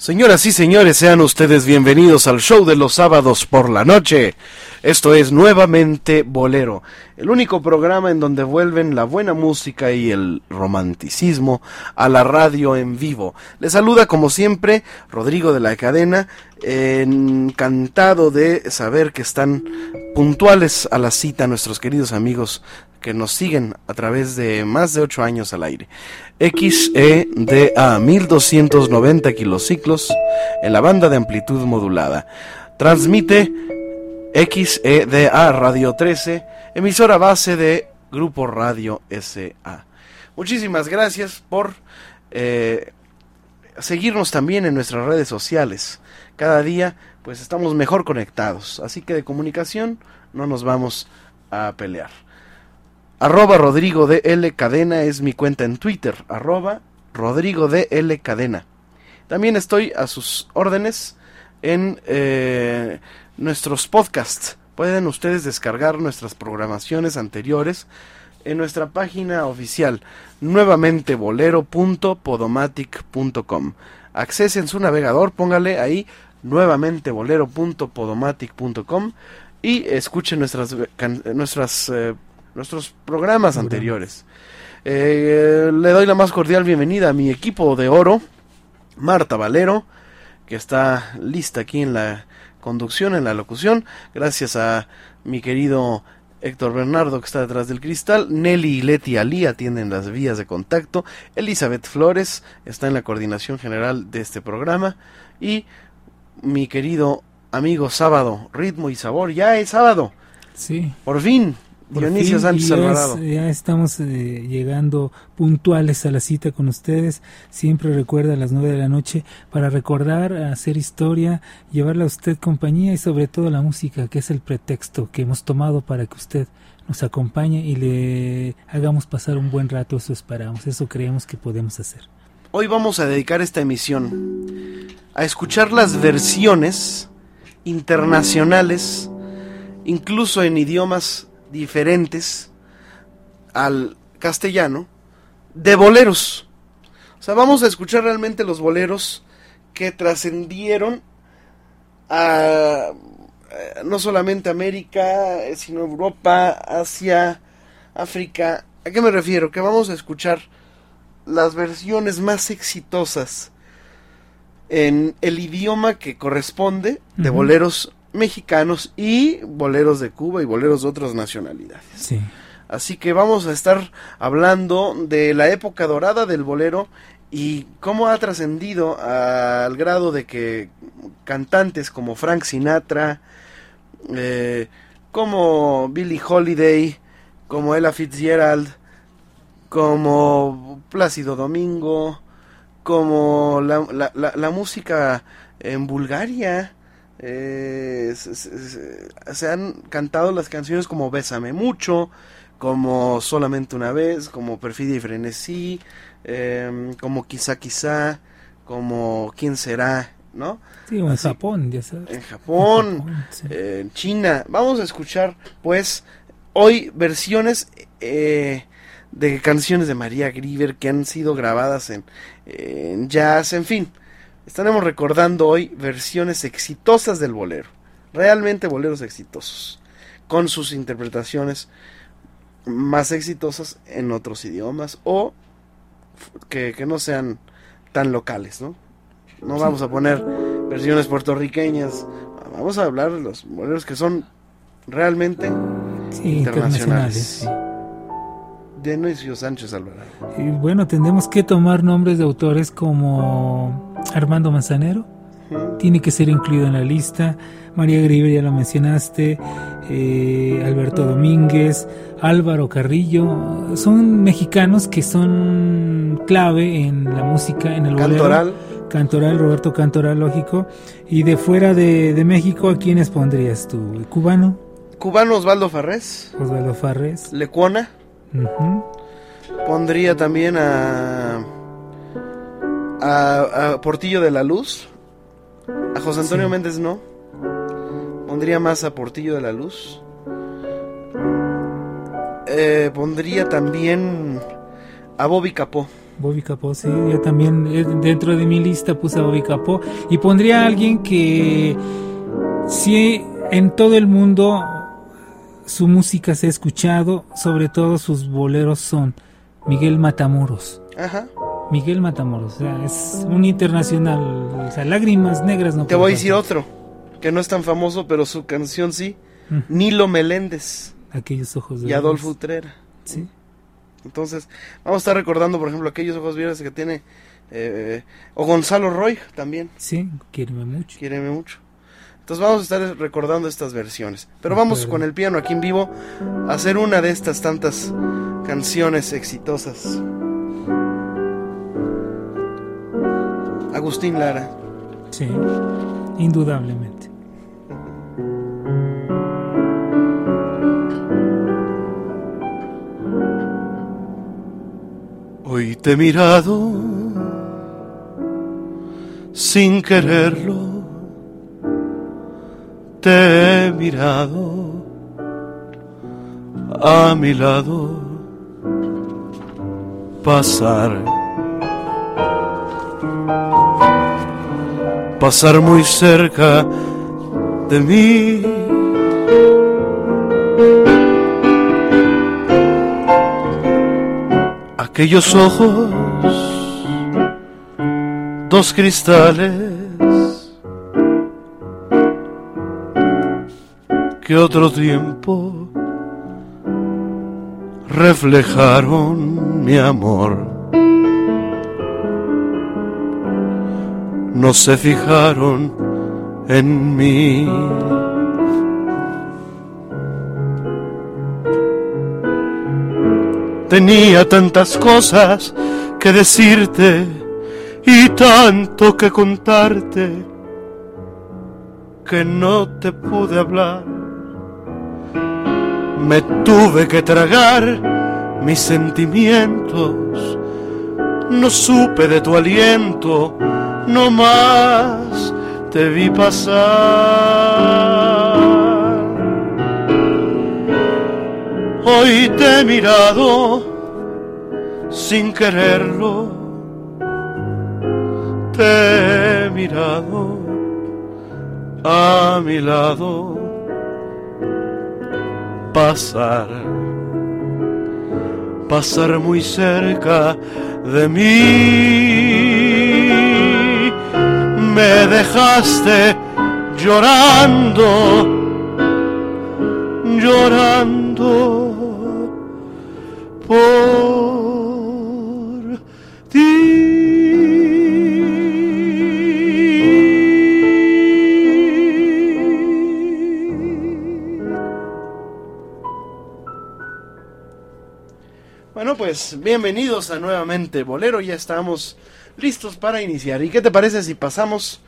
Señoras y señores, sean ustedes bienvenidos al show de los sábados por la noche. Esto es nuevamente Bolero, el único programa en donde vuelven la buena música y el romanticismo a la radio en vivo. Les saluda como siempre Rodrigo de la Cadena, encantado de saber que están puntuales a la cita nuestros queridos amigos que nos siguen a través de más de ocho años al aire. XEDA 1290 kilociclos en la banda de amplitud modulada. Transmite XEDA Radio 13, emisora base de Grupo Radio SA. Muchísimas gracias por eh, seguirnos también en nuestras redes sociales. Cada día pues estamos mejor conectados, así que de comunicación no nos vamos a pelear. Arroba Rodrigo de L Cadena es mi cuenta en Twitter. Arroba Rodrigo de L Cadena. También estoy a sus órdenes en eh, nuestros podcasts. Pueden ustedes descargar nuestras programaciones anteriores en nuestra página oficial nuevamente bolero.podomatic.com. Accesen su navegador, póngale ahí nuevamente bolero.podomatic.com y escuchen nuestras, nuestras eh, nuestros programas anteriores. Eh, le doy la más cordial bienvenida a mi equipo de oro, Marta Valero, que está lista aquí en la conducción, en la locución. Gracias a mi querido Héctor Bernardo, que está detrás del cristal. Nelly y Leti Ali atienden las vías de contacto. Elizabeth Flores está en la coordinación general de este programa. Y mi querido amigo Sábado, Ritmo y Sabor. Ya es sábado. Sí. Por fin, Dionisio Sánchez Alvarado. ya estamos eh, llegando puntuales a la cita con ustedes. Siempre recuerda a las nueve de la noche para recordar, hacer historia, llevarle a usted compañía y sobre todo la música, que es el pretexto que hemos tomado para que usted nos acompañe y le hagamos pasar un buen rato. Eso esperamos, eso creemos que podemos hacer. Hoy vamos a dedicar esta emisión a escuchar las versiones internacionales, incluso en idiomas diferentes al castellano de boleros. O sea, vamos a escuchar realmente los boleros que trascendieron a eh, no solamente América, eh, sino Europa, Asia, África. ¿A qué me refiero? Que vamos a escuchar las versiones más exitosas en el idioma que corresponde de boleros mexicanos y boleros de Cuba y boleros de otras nacionalidades. Sí. Así que vamos a estar hablando de la época dorada del bolero y cómo ha trascendido al grado de que cantantes como Frank Sinatra, eh, como Billie Holiday, como Ella Fitzgerald, como Plácido Domingo, como la, la, la música en Bulgaria, eh, se, han cantado las canciones como Bésame mucho, como Solamente una vez, como Perfidia y Frenesí, em, como Quizá Quizá, como ¿Quién será? ¿No? Sí, en Japón, ya sabes. En Japón, en China. Vamos a escuchar, pues, hoy versiones eh, de canciones de María Grieber que han sido grabadas en, en jazz, en fin estaremos recordando hoy versiones exitosas del bolero, realmente boleros exitosos, con sus interpretaciones más exitosas en otros idiomas o que, no sean tan locales, ¿no? No vamos a poner versiones puertorriqueñas, vamos a hablar de los boleros que son realmente internacionales. Dionisio Sánchez Alvarado. Y bueno, tendremos que tomar nombres de autores como Armando Manzanero, tiene que ser incluido en la lista. María Griver, ya lo mencionaste, eh, Alberto Domínguez, Álvaro Carrillo, son mexicanos que son clave en la música, en el Cantoral. Cantoral, Roberto Cantoral, lógico. Y de fuera de, México, ¿a quiénes pondrías tú? ¿Cubano? Cubano Osvaldo Farrés. Osvaldo Farrés. Lecuona. Pondría también a, a, Portillo de la Luz. A José Antonio Méndez no. Pondría más a Portillo de la Luz. Eh, pondría también a Bobby Capó. Bobby Capó, sí, yo también eh, dentro de mi lista puse a Bobby Capó y pondría a alguien que sí en todo el mundo su música se ha escuchado, sobre todo sus boleros son Miguel Matamoros. Ajá. Miguel Matamoros, o sea, es un internacional, o sea, lágrimas negras no Te voy a decir otro, que no es tan famoso, pero su canción sí. Nilo Meléndez. Aquellos ojos de Y Adolfo Utrera. Sí. Entonces, vamos a estar recordando, por ejemplo, aquellos ojos verdes que tiene. Eh, o Gonzalo Roy también. Sí, quiéreme mucho. Quiéreme mucho. Entonces vamos a estar recordando estas versiones. Pero vamos con el piano aquí en vivo a hacer una de estas tantas canciones exitosas. Agustín Lara. Sí, indudablemente. Hoy te he mirado sin quererlo te he mirado a mi lado pasar. Pasar muy cerca de mí. Aquellos ojos, dos cristales que otro tiempo reflejaron mi amor. No se fijaron en mí. Tenía tantas cosas que decirte y tanto que contarte que no te pude hablar me tuve que tragar mis sentimientos. No supe de tu aliento, no más te vi pasar. Hoy te he mirado sin quererlo, te he mirado a mi lado pasar, pasar muy cerca de mí. Me dejaste llorando, llorando por ti. Bueno, pues bienvenidos a nuevamente Bolero, ya estamos listos para iniciar. ¿Y qué te parece si pasamos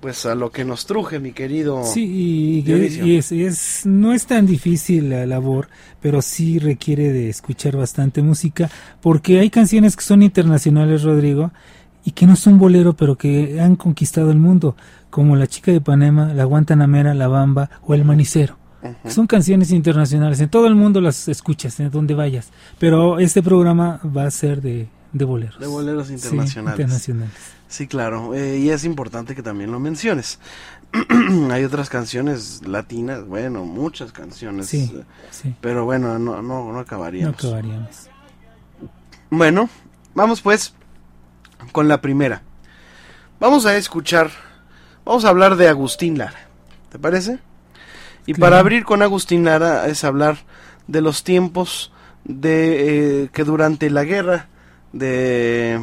pues a lo que nos truje, mi querido? Sí, y, es, no es tan difícil la labor, pero sí requiere de escuchar bastante música, porque hay canciones que son internacionales, Rodrigo, y que no son bolero, pero que han conquistado el mundo, como La chica de Panema, La Guantanamera, La Bamba o El Manicero. Son canciones internacionales, en todo el mundo las escuchas, en donde vayas. Pero este programa va a ser de, de boleros. De boleros internacionales. Sí, internacionales. Sí, claro. Eh, y es importante que también lo menciones. Hay otras canciones latinas, bueno, muchas canciones. Sí, sí. Pero bueno, no, no, no acabaríamos. No acabaríamos. Bueno, vamos pues con la primera. Vamos a escuchar, vamos a hablar de Agustín Lara. ¿Te parece? Y para abrir con Agustín Lara es hablar de los tiempos de eh, que durante la guerra de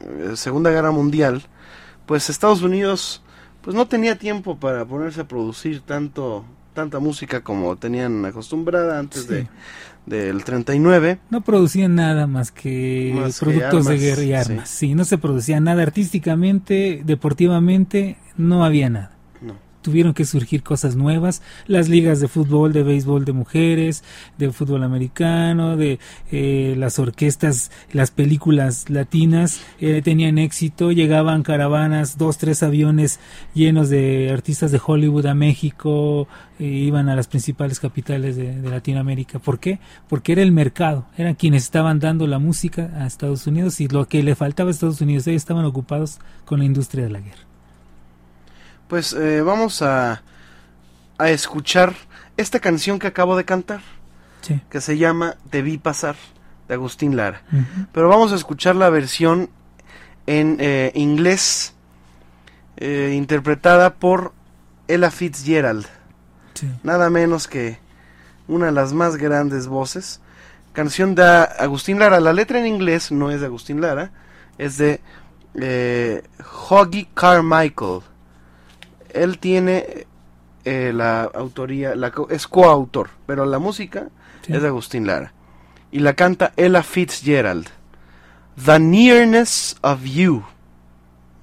eh, Segunda Guerra Mundial, pues Estados Unidos pues no tenía tiempo para ponerse a producir tanto tanta música como tenían acostumbrada antes Sí. de del 39. No producían nada más que Más que productos de armas, guerra y armas. Sí. no se producía nada artísticamente, deportivamente, no había nada. Tuvieron que surgir cosas nuevas, las ligas de fútbol, de béisbol de mujeres, de fútbol americano, de eh, las orquestas, las películas latinas eh, tenían éxito, llegaban caravanas, dos, tres aviones llenos de artistas de Hollywood a México, e iban a las principales capitales de, de Latinoamérica. ¿Por qué? Porque era el mercado, eran quienes estaban dando la música a Estados Unidos y lo que le faltaba a Estados Unidos, ellos estaban ocupados con la industria de la guerra. Pues eh, vamos a, a escuchar esta canción que acabo de cantar, Sí. que se llama Te vi pasar, de Agustín Lara. Pero vamos a escuchar la versión en eh, inglés, eh, interpretada por Ella Fitzgerald. Sí. Nada menos que una de las más grandes voces. Canción de Agustín Lara. La letra en inglés no es de Agustín Lara, es de eh, Hoggy Carmichael. Él tiene eh, la autoría, la, es coautor, pero la música Sí. es de Agustín Lara. Y la canta Ella Fitzgerald. The Nearness of You.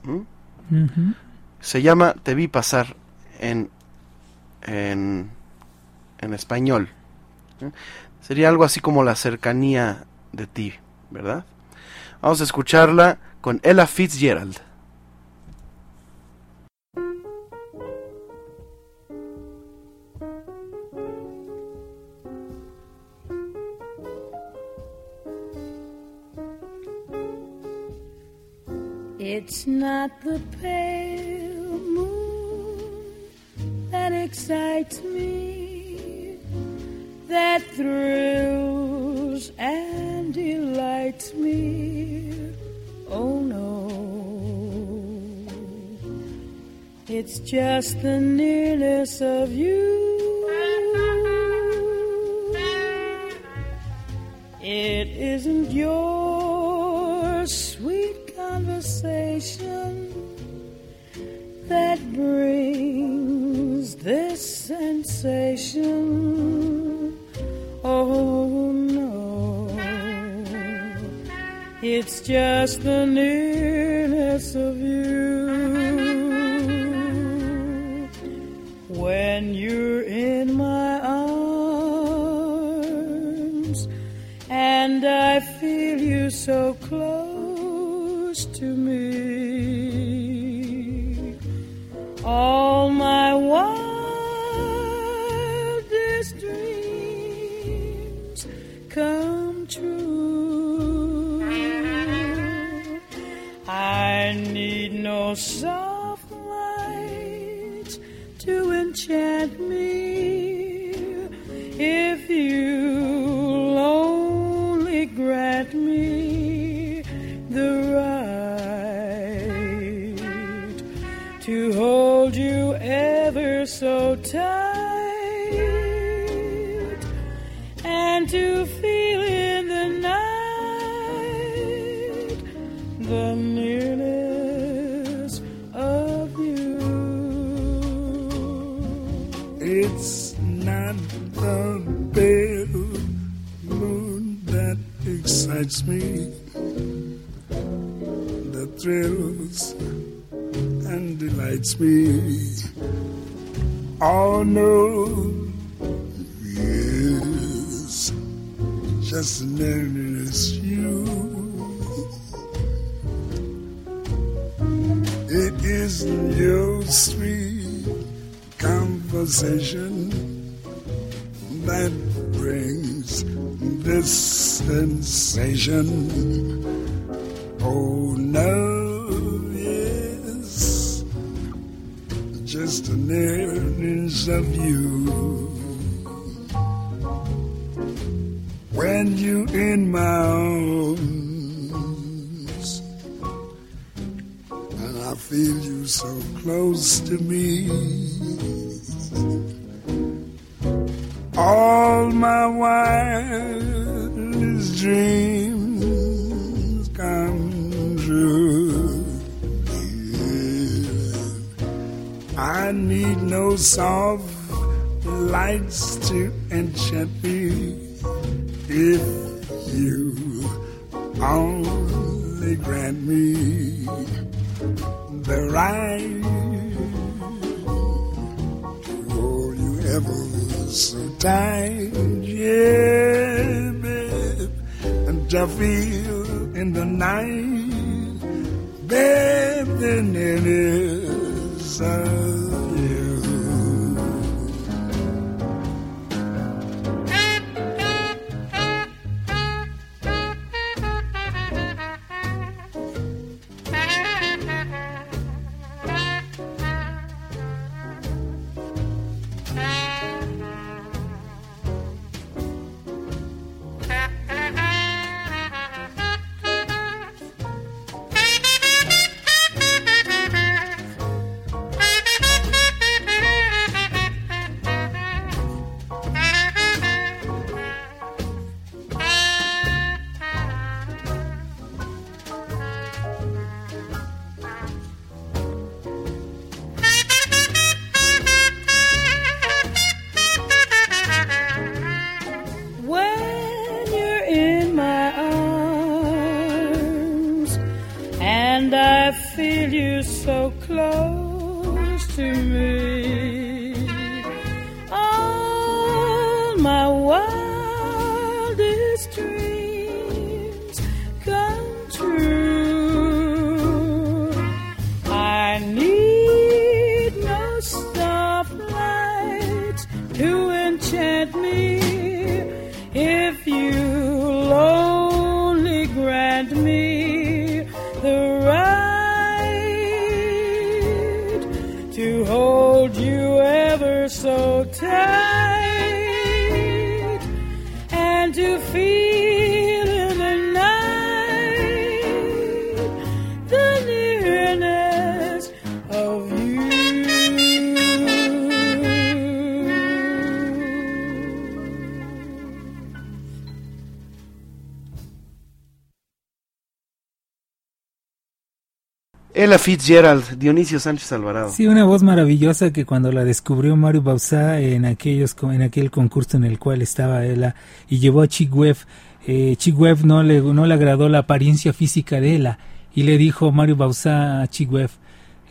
¿Mm? Se llama Te vi pasar en, en, en español. ¿eh? Sería algo así como la cercanía de ti, ¿verdad? Vamos a escucharla con Ella Fitzgerald. It's not the pale moon that excites me, that thrills and delights me. Oh no, it's just the nearness of you. It isn't your sweet conversation that brings this sensation. Oh no, it's just the nearness of you. When you're in my arms and I feel you so tight and to feel in the night the nearness of you. It's not the pale moon that excites me, that thrills and delights me. No, yes, just nearness you. It isn't your sweet conversation that brings this sensation. Nearness of you. Tight, yeah, babe, and I feel in the night, babe, then it is Ella Fitzgerald, Dionisio Sánchez Alvarado. Sí, una voz maravillosa que cuando la descubrió Mario Bauzá en aquellos en aquel concurso en el cual estaba ella y llevó a Chick Webb, eh, Chick Webb no le no le agradó la apariencia física de ella y le dijo Mario Bauzá a Chick Webb,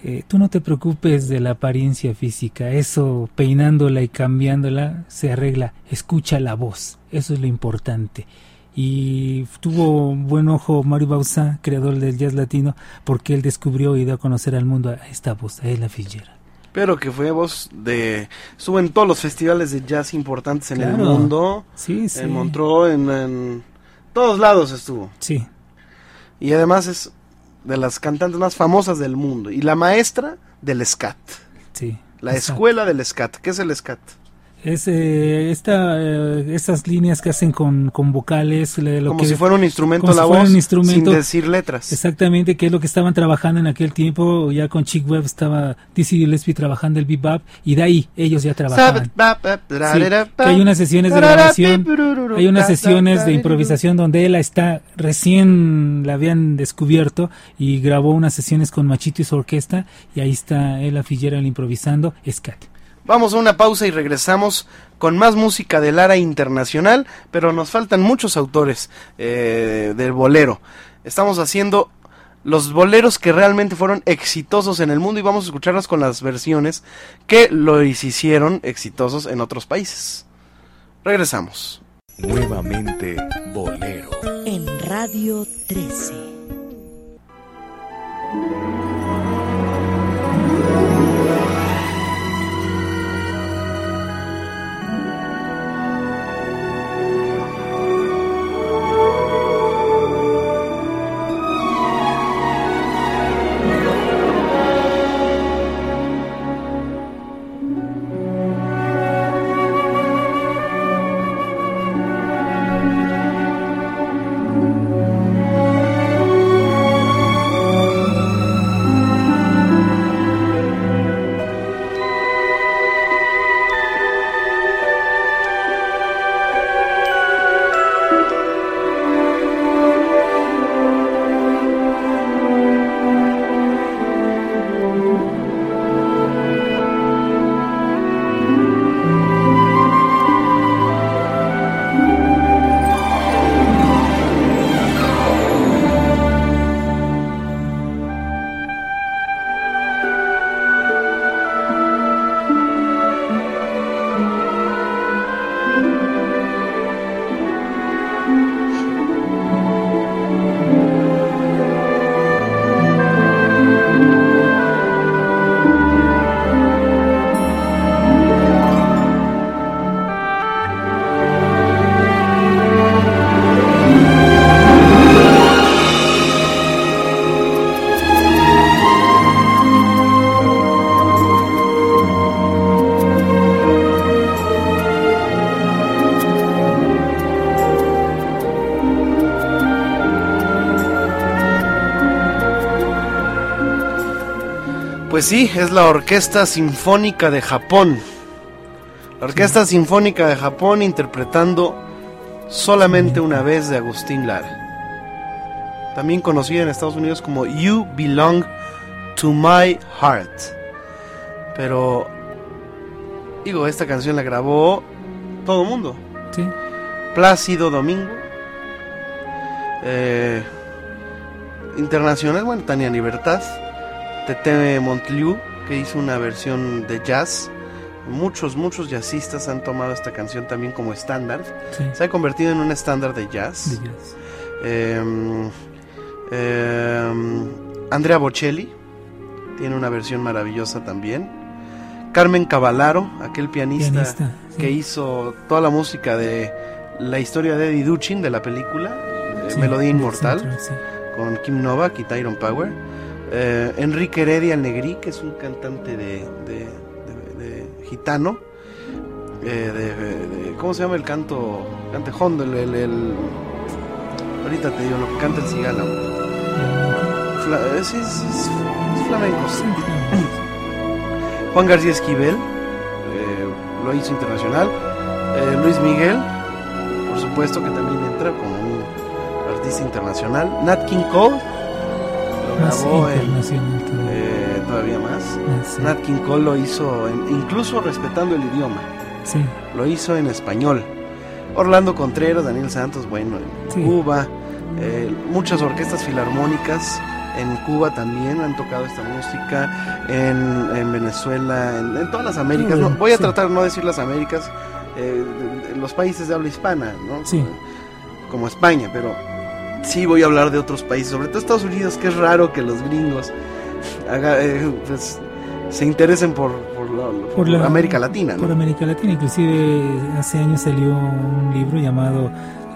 eh, tú no te preocupes de la apariencia física, eso peinándola y cambiándola se arregla, escucha la voz, eso es lo importante. Y tuvo buen ojo Mario Bauzá, creador del jazz latino, porque él descubrió y dio a conocer al mundo a esta voz, a Ella Fitzgerald. Pero que fue voz de... Estuvo en todos los festivales de jazz importantes en el mundo. Sí, sí. En Montreux, en, en todos lados estuvo. Sí, Y además es de las cantantes más famosas del mundo. Y la maestra del scat. sí. La Exacto. escuela del scat. ¿Qué es el scat? Es eh, esta, eh, esas líneas que hacen con, con vocales. le- lo Como que- si fuera un instrumento como la si fuera voz un instrumento. sin decir letras. Exactamente, que es lo que estaban trabajando en aquel tiempo. Ya con Chick Webb estaba Dizzy Gillespie trabajando el bebop. Y de ahí ellos ya trabajaban. Sí, que hay unas sesiones de grabación, hay unas sesiones de improvisación donde él está recién la habían descubierto y grabó unas sesiones con Machito y su orquesta y ahí está Ella Fitzgerald improvisando scat. Vamos a una pausa y regresamos con más música del Lara internacional, pero nos faltan muchos autores eh, del bolero. Estamos haciendo los boleros que realmente fueron exitosos en el mundo y vamos a escucharlos con las versiones que lo hicieron exitosos en otros países. Regresamos. Nuevamente Bolero. en Radio 13. Pues sí, es la Orquesta Sinfónica de Japón. La Orquesta Sinfónica de Japón interpretando solamente una vez de Agustín Lara. También conocida en Estados Unidos como You Belong to My Heart. Pero, digo, esta canción la grabó todo el mundo. Sí. Plácido Domingo. Eh, internacional, bueno, Tania Libertad. Tete Montliu, que hizo una versión de jazz. Muchos, muchos jazzistas han tomado esta canción también como estándar. Sí. Se ha convertido en un estándar de jazz. de jazz. Eh, eh, Andrea Bocelli tiene una versión maravillosa también. Carmen Cavallaro, aquel pianista, Pianista, sí. que hizo toda la música de la historia de Eddie Duchin de la película Sí, Melodía Inmortal con Kim Novak y Tyrone Power. Eh, Enrique Heredia el Negrí, que es un cantante de, de- de- gitano. eh, ¿Cómo se llama el canto? Cantejón, el, el, Ahorita te digo lo que canta el cigala. Fla- eh, es, es flamenco. Juan García Esquivel, lo hizo internacional. Luis Miguel, por supuesto que también entra como un artista internacional. Nat King Cole, grabó en, eh, todavía más. Ah, sí. Nat King Cole lo hizo, en- incluso respetando el idioma, Sí, lo hizo en español. Orlando Contreras, Daniel Santos, bueno, en Sí. Cuba, eh, muchas orquestas filarmónicas en Cuba también han tocado esta música, en, en Venezuela, en, en todas las Américas. No, voy a sí. tratar de no decir las Américas, eh, de- de los países de habla hispana, ¿no? Sí. Como España, pero sí voy a hablar de otros países, sobre todo Estados Unidos, que es raro que los gringos haga- eh, pues, se interesen por, por la- por la- América Latina. ¿no? Por América Latina, inclusive hace años salió un libro llamado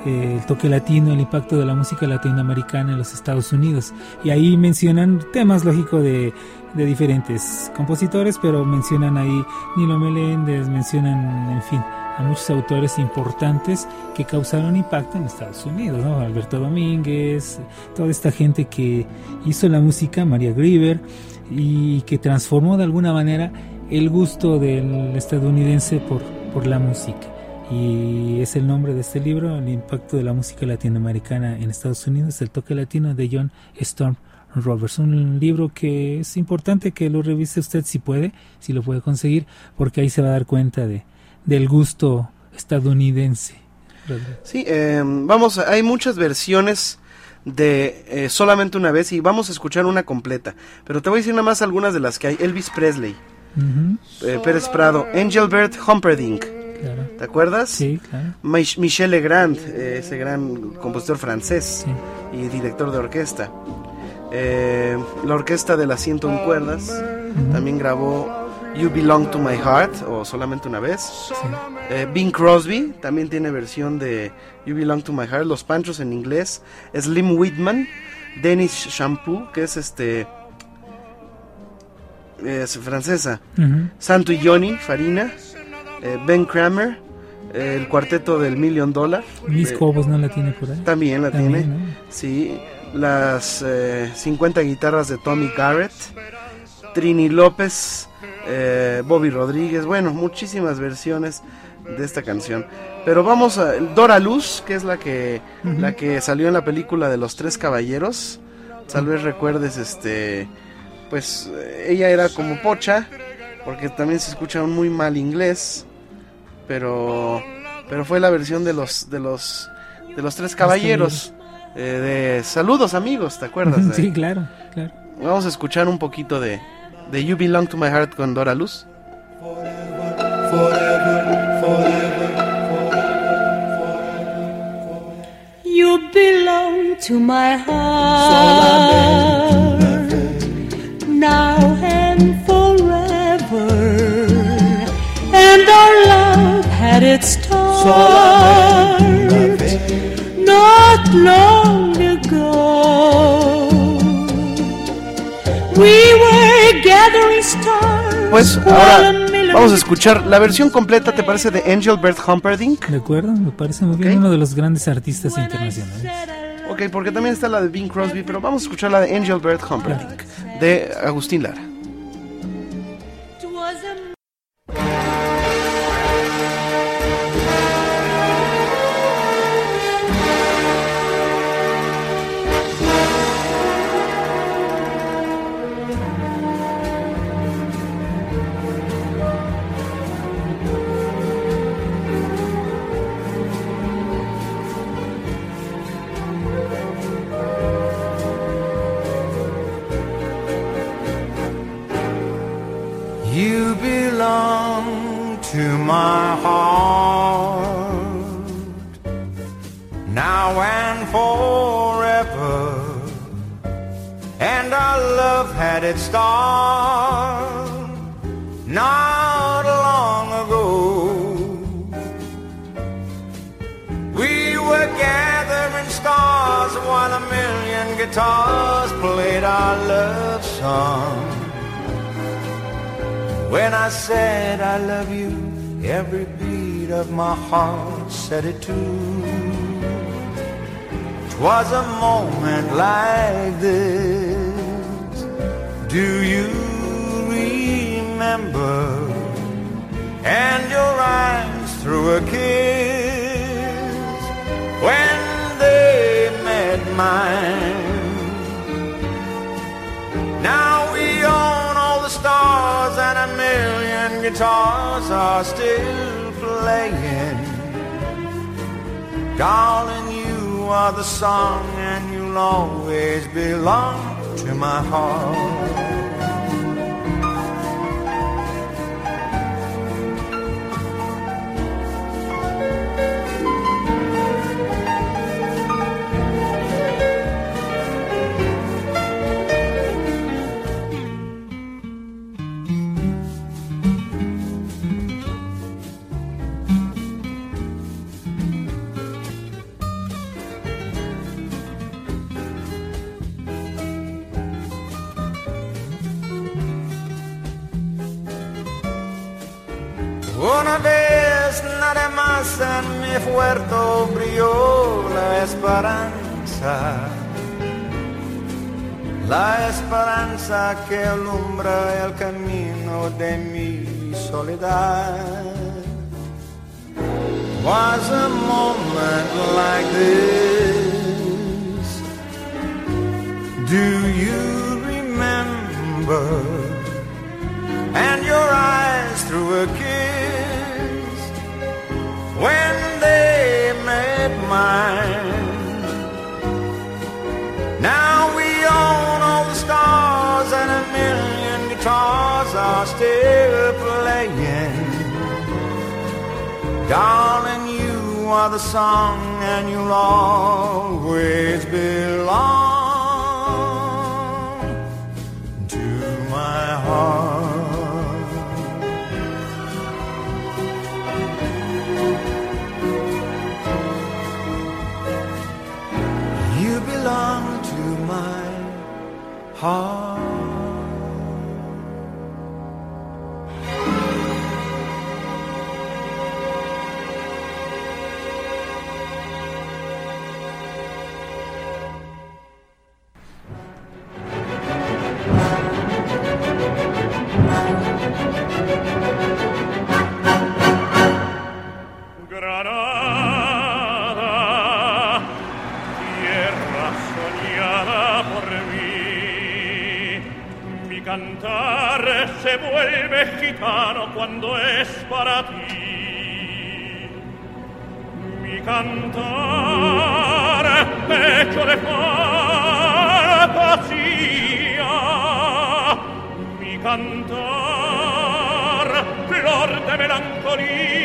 eh, El toque latino, el impacto de la música latinoamericana en los Estados Unidos. Y ahí mencionan temas, lógico, de, de diferentes compositores, pero mencionan ahí Nilo Meléndez, mencionan, en fin, a muchos autores importantes que causaron impacto en Estados Unidos. Alberto Domínguez, toda esta gente que hizo la música, María Grieber, y que transformó de alguna manera el gusto del estadounidense por, por la música. Y es el nombre de este libro, El impacto de la música latinoamericana en Estados Unidos, el toque latino de John Storm Roberts. Un libro que es importante que lo revise usted si puede, si lo puede conseguir, porque ahí se va a dar cuenta de, del gusto estadounidense. Sí, eh, vamos, hay muchas versiones de eh, solamente una vez y vamos a escuchar una completa. Pero te voy a decir nada más algunas de las que hay. Elvis Presley, eh, Pérez Prado, Engelbert Humperdinck, claro. ¿te acuerdas? Sí, claro. Mich- Michel Legrand, ese gran compositor francés Sí. y director de orquesta. Eh, la orquesta de las 101 cuerdas también grabó You Belong to My Heart o solamente una vez. sí. Eh, Bing Crosby también tiene versión de You Belong to My Heart, Los Panchos en inglés. Slim Whitman, Dennis Shampoo, que es este. Es francesa. Ujú. Santo y Johnny, Farina. eh, ben Kramer, eh, el cuarteto del Million Dollar. Miss eh, Cobos no la tiene por ahí. también la También, tiene. ¿no? Sí, las eh, 50 guitarras de Tommy Garrett, Trini López, eh, Bobby Rodríguez, bueno, muchísimas versiones de esta canción. Pero vamos a Dora Luz, que es la que la que salió en la película de Los Tres Caballeros. Tal vez recuerdes este pues ella era como pocha porque también se escucha un muy mal inglés, pero pero fue la versión de los de los de los Tres Caballeros. eh, de saludos amigos, ¿te acuerdas? de- Sí, claro, claro. Vamos a escuchar un poquito de, de You Belong to My Heart con Dora Luz. You belong to my heart now and forever. And our love had its start not long ago. We were. Pues ahora vamos a escuchar la versión completa, ¿te parece? De Angel Bert Humperdinck. De acuerdo, me parece muy bien. Ok. Uno de los grandes artistas internacionales. Ok, porque también está la de Bing Crosby, pero vamos a escuchar la de Angel Bert Humperdinck, de Agustín Lara. To my heart. Now and forever, and our love had its start not long ago. We were gathering stars while a million guitars played our love song. When I said I love you, every beat of my heart said it too. Twas a moment like this. Do you remember? And your eyes through a kiss when they met mine. Million guitars are still playing. Darling, you are the song and you'll always belong to my heart. En mi brilló la esperanza. La esperanza que alumbra el camino de mi soledad. Was a moment like this. Do you remember? And your eyes through a kiss when they met mine. Now we own all the stars and a million guitars are still playing. Darling, you are the song and you'll always belong Belong to my heart. Granada, cantar se vuelve gitano cuando es para ti. Mi cantar pecho de fantasía, mi cantar flor de melancolía,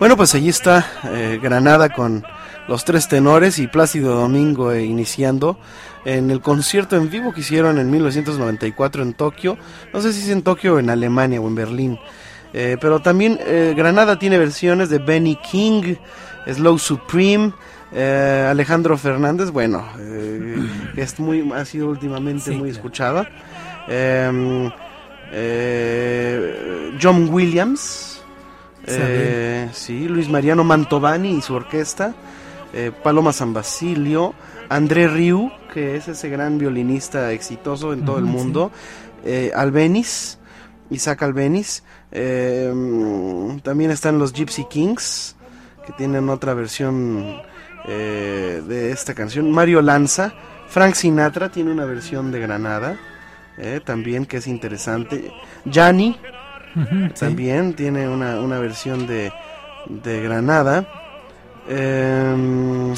Bueno, pues allí está eh, Granada con los tres tenores y Plácido Domingo eh, iniciando en el concierto en vivo que hicieron en 1994 en Tokio. No sé si es en Tokio o en Alemania o en Berlín. Eh, pero también eh, Granada tiene versiones de Benny King, Slow Supreme, eh, Alejandro Fernández, bueno, que es muy, ha sido últimamente Sí, muy escuchada. Eh, John Williams, eh, sí, Luis Mariano Mantovani y su orquesta, eh, Paloma San Basilio, André Riu, que es ese gran violinista exitoso en todo el Ujú, sí. mundo, eh, Albeniz, Isaac Albeniz, eh, también están los Gypsy Kings, que tienen otra versión de esta canción, Mario Lanza, Frank Sinatra tiene una versión de Granada, también que es interesante. Yanni También tiene una, una versión de, de Granada. Em,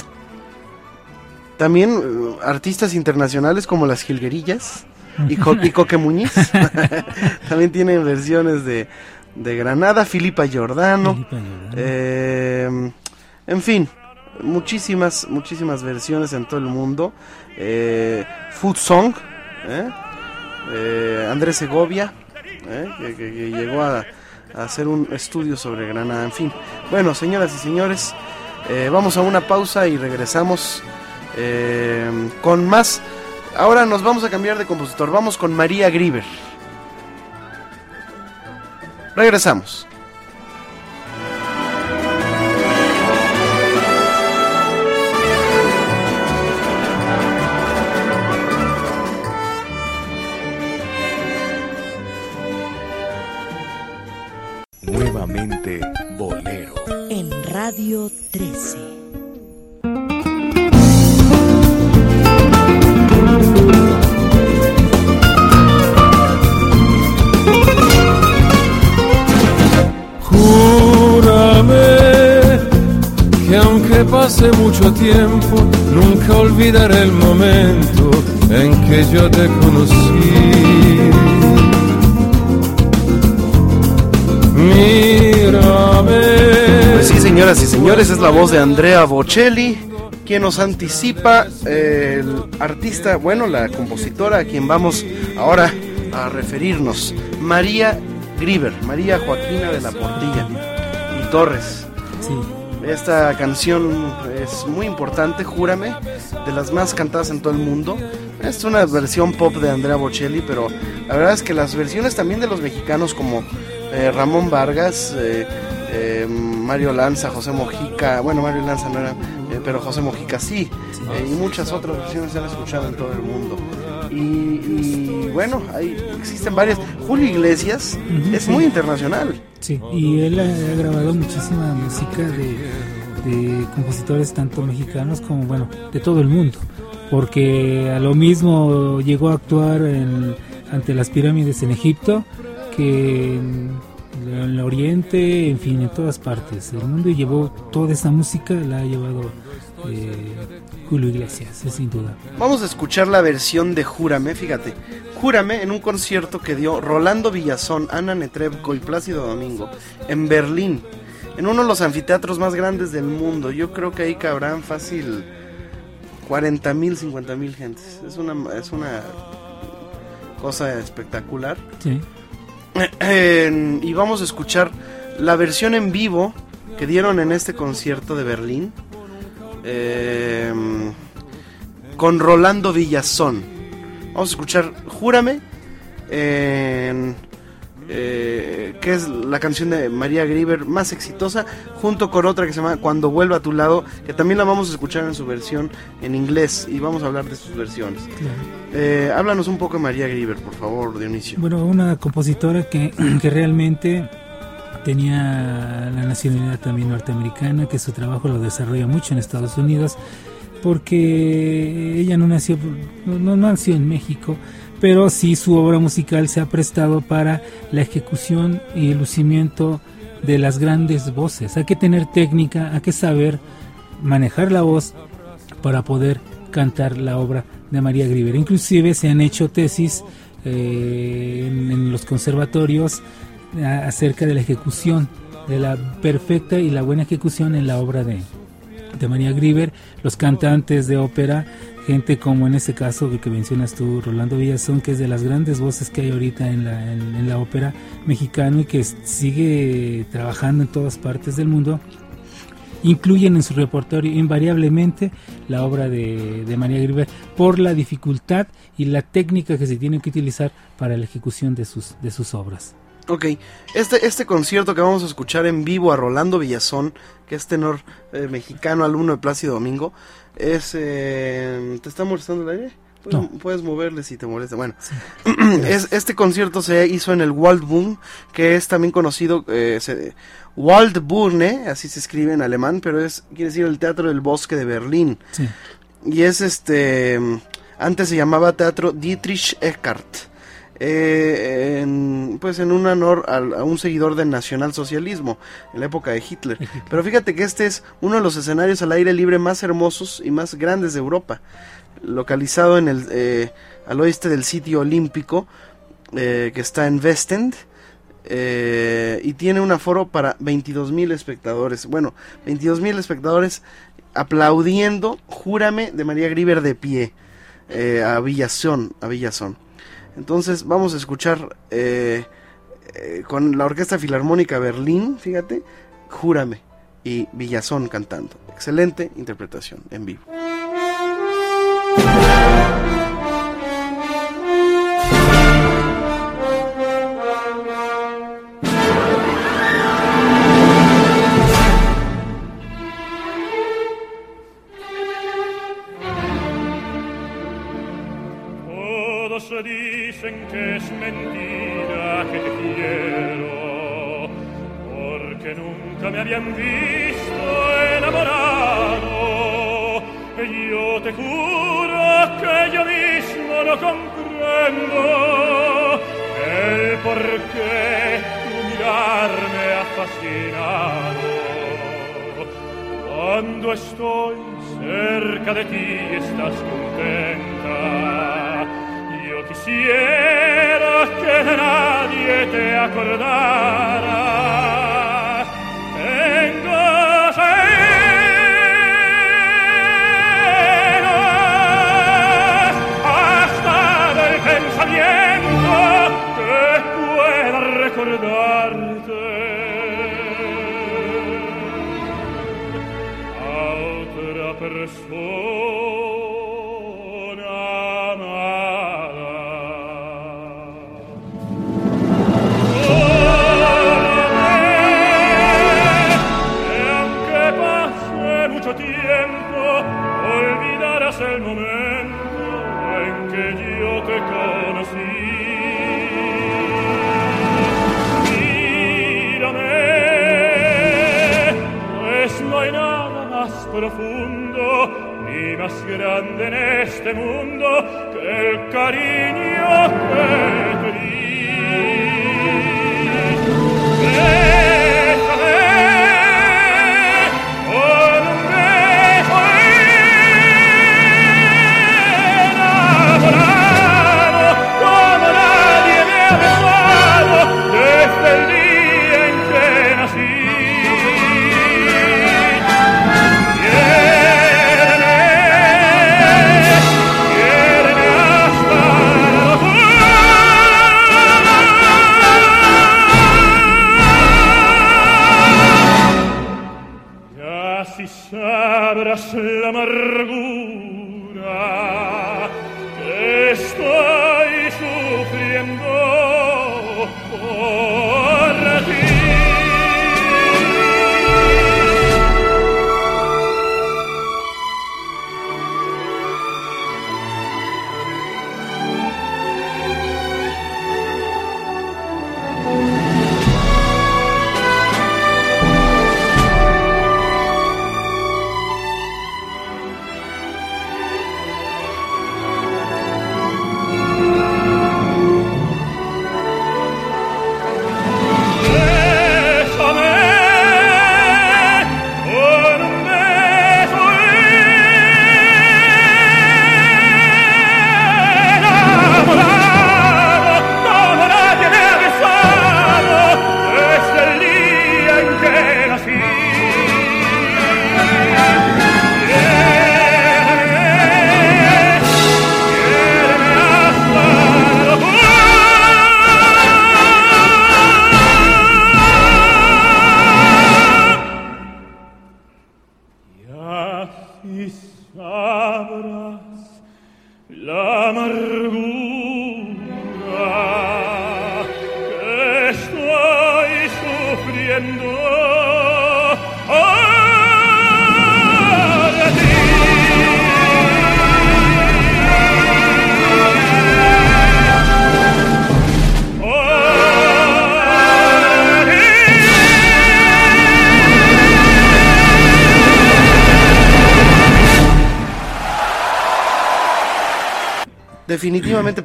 también eh, artistas internacionales como las Jilguerillas y, Co- y Coque Muñiz también tienen versiones de, de Granada, Filipa Giordano. Filipa Giordano. Eh, en fin, muchísimas, muchísimas versiones en todo el mundo. Eh, Food Song, ¿eh? Eh, Andrés Segovia, ¿eh? que, que- llegó a, a hacer un estudio sobre Granada. En fin, bueno, señoras y señores, eh, vamos a una pausa y regresamos eh, con más. Ahora nos vamos a cambiar de compositor, vamos con María Grieber. Regresamos. Radio 13. Júrame que aunque pase mucho tiempo, nunca olvidaré el momento en que yo te conocí. Mírame. Señoras y señores, es la voz de Andrea Bocelli, quien nos anticipa el artista, bueno, la compositora a quien vamos ahora a referirnos, María Grieber, María Joaquina de la Portilla y Torres. Sí. Esta canción es muy importante, júrame, de las más cantadas en todo el mundo. Es una versión pop de Andrea Bocelli, pero la verdad es que las versiones también de los mexicanos como eh, Ramón Vargas, eh, eh, Mario Lanza, José Mojica, bueno, Mario Lanza no era, eh, pero José Mojica sí, eh, y muchas otras versiones se han escuchado en todo el mundo. Y, y, bueno, hay, existen varias. Julio Iglesias es sí. muy internacional. Sí, y él ha, ha grabado muchísima música de, de compositores tanto mexicanos como, bueno, de todo el mundo. Porque a lo mismo llegó a actuar en- ante las pirámides en Egipto que en, en el Oriente, en fin, en todas partes del mundo llevó toda esa música, la ha llevado eh, Julio Iglesias, es sin duda. Vamos a escuchar la versión de Júrame, fíjate. Júrame en un concierto que dio Rolando Villazón, Ana Netrebko y Plácido Domingo en Berlín, en uno de los anfiteatros más grandes del mundo. Yo creo que ahí cabrán fácil 40 mil, 50 mil gentes. Es una, es una cosa espectacular. Sí. Eh, y vamos a escuchar la versión en vivo que dieron en este concierto de Berlín eh, con Rolando Villazón. Vamos a escuchar Júrame, eh, que es la canción de María Grieber más exitosa, junto con otra que se llama Cuando vuelva a tu lado, que también la vamos a escuchar en su versión en inglés y vamos a hablar de sus versiones. Claro. Eh, háblanos un poco de María Grieber, por favor, Dionisio. Bueno, una compositora que, que realmente tenía la nacionalidad también norteamericana, que su trabajo lo desarrolla mucho en Estados Unidos, porque ella no nació, no, no nació en México, pero sí su obra musical se ha prestado para la ejecución y el lucimiento de las grandes voces. Hay que tener técnica, hay que saber manejar la voz para poder cantar la obra de María Grieber. Inclusive se han hecho tesis eh, en, los conservatorios acerca de la ejecución, de la perfecta y la buena ejecución en la obra de, de María Grieber, los cantantes de ópera, gente como en este caso que mencionas tú, Rolando Villazón, que es de las grandes voces que hay ahorita en la, ópera mexicana y que sigue trabajando en todas partes del mundo, incluyen en su repertorio invariablemente la obra de, de María Grieber por la dificultad y la técnica que se tiene que utilizar para la ejecución de sus, de sus obras. Ok, este, este concierto que vamos a escuchar en vivo a Rolando Villazón, que es tenor eh, mexicano, alumno de Plácido Domingo, es... eh, ¿Te está molestando el aire? Puedes, No. puedes moverle si te molesta. Bueno, es, este concierto se hizo en el Waldbühne, que es también conocido... Eh, se- Waldbühne, así se escribe en alemán, pero es quiere decir el Teatro del Bosque de Berlín. Sí. Y es este Antes se llamaba Teatro Dietrich Eckart. Eh, en, pues en un honor al- a, un seguidor del nacionalsocialismo en la época de Hitler. Pero fíjate que este es uno de los escenarios al aire libre más hermosos y más grandes de Europa, localizado en el eh, al oeste del sitio olímpico eh, que está en Westend. eh, y tiene un aforo para 22 mil espectadores. Bueno, 22 mil espectadores aplaudiendo Júrame de María Grieber de pie eh, a Villazón, a Villazón. Entonces vamos a escuchar eh, eh, con la Orquesta Filarmónica Berlín, fíjate, Júrame y Villazón cantando. Excelente interpretación en vivo. schenche smentita che ti chiedo or nunca me habían visto enamorato e io te curo che io mismo lo comprendo. E perché tu mirarme affascinato quando estoy cerca de ti estás contenta. Quisiera que nadie te acordara. grande en este mundo que el cariño que te di.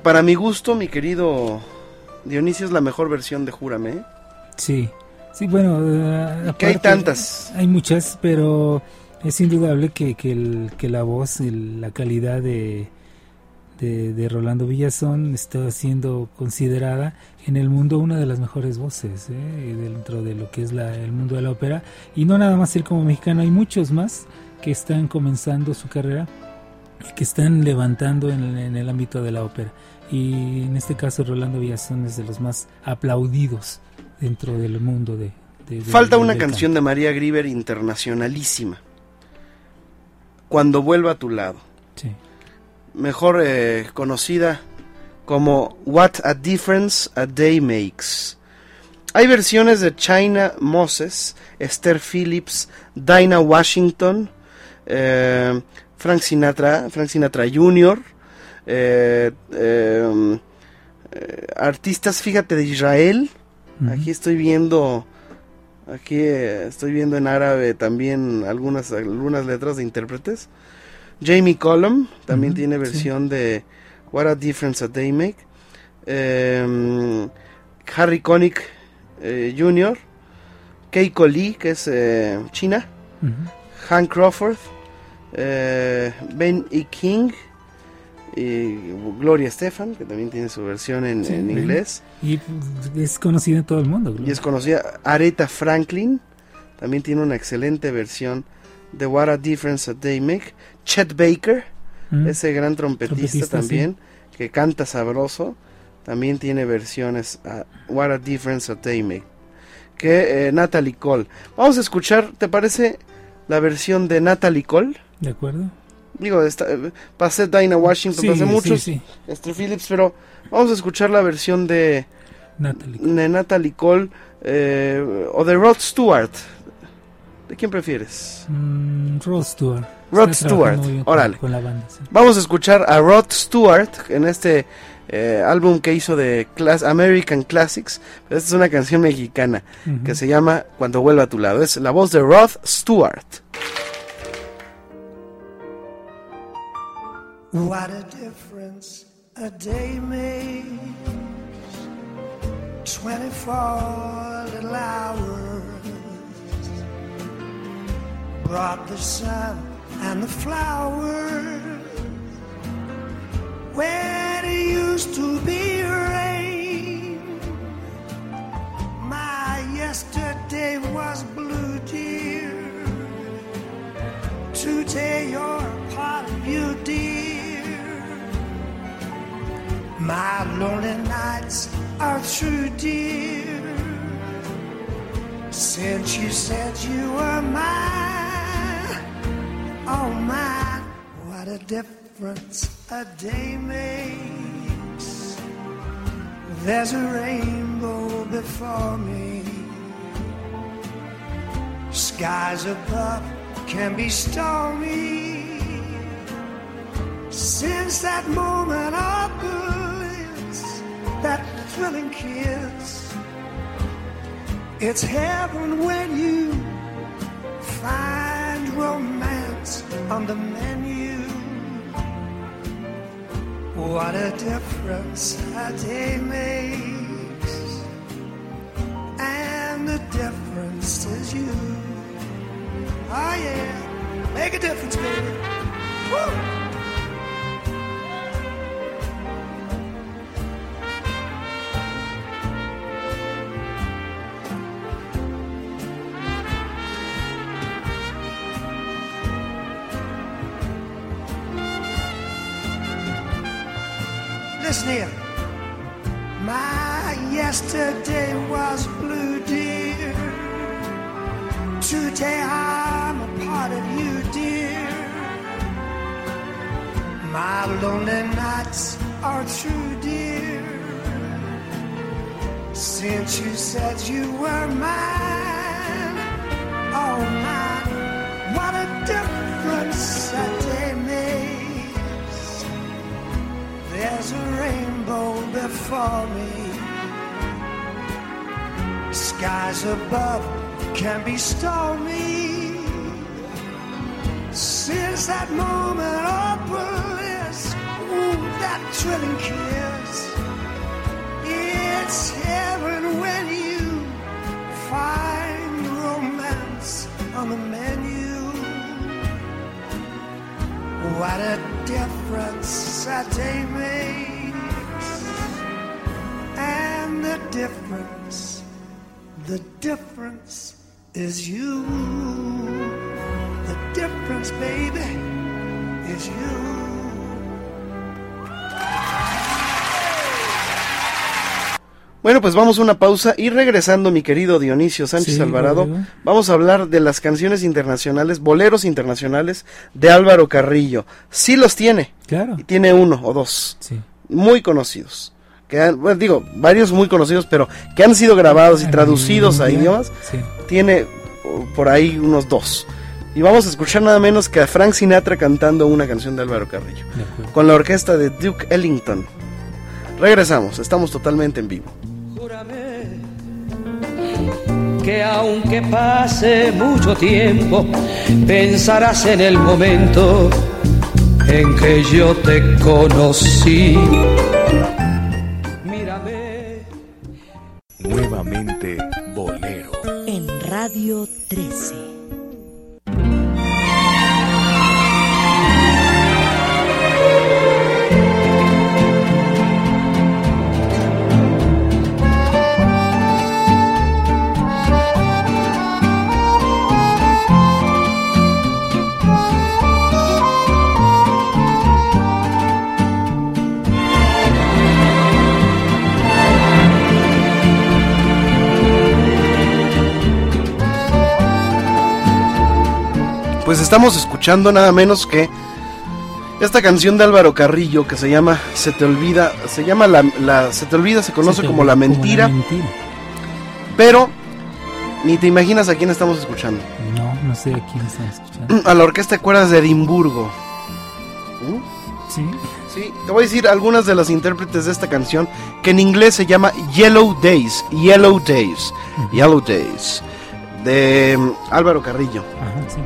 Para mi gusto, mi querido Dionisio, es la mejor versión de Júrame. ¿eh? Sí, sí, bueno. eh, Que hay tantas. Hay muchas, pero es indudable que, que, el- que la voz, el- la calidad de, de, de Rolando Villazón está siendo considerada en el mundo una de las mejores voces ¿eh? dentro de lo que es la- el mundo de la ópera. Y no nada más él como mexicano, hay muchos más que están comenzando su carrera que están levantando en, el- en el ámbito de la ópera. Y en este caso Rolando Villazón es de los más aplaudidos dentro del mundo de... de- de- Falta una canción canto. de María Grieber internacionalísima. Cuando vuelva a tu lado. Sí. Mejor eh, conocida como What a Difference a Day Makes. Hay versiones de China Moses, Esther Phillips, Dinah Washington, eh, Frank Sinatra, Frank Sinatra Jr., eh, eh, eh, artistas, fíjate, de Israel. Aquí estoy viendo, aquí eh, estoy viendo en árabe también algunas, algunas letras de intérpretes. Jamie Cullum también tiene sí. versión de What a Difference a Day Make. Eh, Harry Connick eh, Jr., Keiko Lee, que es eh, China. Hank Crawford, eh, Ben E. King y Gloria Estefan, que también tiene su versión en, Sí, en inglés. Y es conocida en todo el mundo. Y es conocida Aretha Franklin, también tiene una excelente versión de What a Difference a Day Make. Chet Baker, Mm. ese gran trompetista, Trompetista, también, que canta sabroso, también tiene versiones a What a Difference a Day Make. Que eh, Natalie Cole. Vamos a escuchar, ¿te parece la versión de Natalie Cole? ¿De acuerdo? Digo, esta, eh, pasé Dinah Washington, Sí, pasé sí, muchos, sí. Esther Phillips, pero vamos a escuchar la versión de, Natalie. de Natalie Cole eh, o de Rod Stewart. ¿De quién prefieres? Mm, Rod Stewart. Rod Está Stewart, órale. Con la banda, sí. Vamos a escuchar a Rod Stewart en este eh, álbum que hizo de Class American Classics. Pero esta es una canción mexicana Ujú. que se llama Cuando vuelva a tu lado. Es la voz de Rod Stewart. What a difference a day makes. 24 little hours brought the sun and the flowers where it used to be rain. My yesterday was blue, dear. Today you're part of you, dear. My lonely nights are through, dear. Since you said you were mine, oh mine, what a difference a day makes. There's a rainbow before me. Skies above can be stormy. Since that moment of bliss, that thrilling kiss, it's heaven when you find romance on the menu. What a difference a day makes, and the difference is you. Oh yeah, make a difference, baby. Woo! Through, dear. Since you said you were mine, oh mine, what a difference a day makes. There's a rainbow before me. Skies above can be stormy. Since that moment that thrilling kiss. It's heaven when you find romance on the menu. What a difference a day makes. And the difference, the difference is you. The difference, baby, is you. Bueno, pues vamos a una pausa y regresando, mi querido Dionisio Sánchez Sí, Alvarado, vamos a hablar de las canciones internacionales, boleros internacionales de Álvaro Carrillo. Sí los tiene, Claro. y tiene uno o dos, Sí. muy conocidos. Que han- bueno, digo, varios muy conocidos, pero que han sido grabados y traducidos a idiomas, Sí. tiene uh, por ahí unos dos. Y vamos a escuchar nada menos que a Frank Sinatra cantando una canción de Álvaro Carrillo, De con la orquesta de Duke Ellington. Regresamos, estamos totalmente en vivo. Júrame que aunque pase mucho tiempo, pensarás en el momento en que yo te conocí. Mírame. Nuevamente Bolero. En Radio 13. Pues estamos escuchando nada menos que esta canción de Álvaro Carrillo que se llama Se te olvida, se llama la, la- se te olvida, se conoce como la mentira, mentira. pero ni te imaginas a quién estamos escuchando. No, no sé a quién están escuchando. A la orquesta de cuerdas de Edimburgo. Sí. Sí, te voy a decir algunas de las intérpretes de esta canción que en inglés se llama Yellow Days, Yellow Days, Yellow Days, de mm, Álvaro Carrillo. Ajá, sí.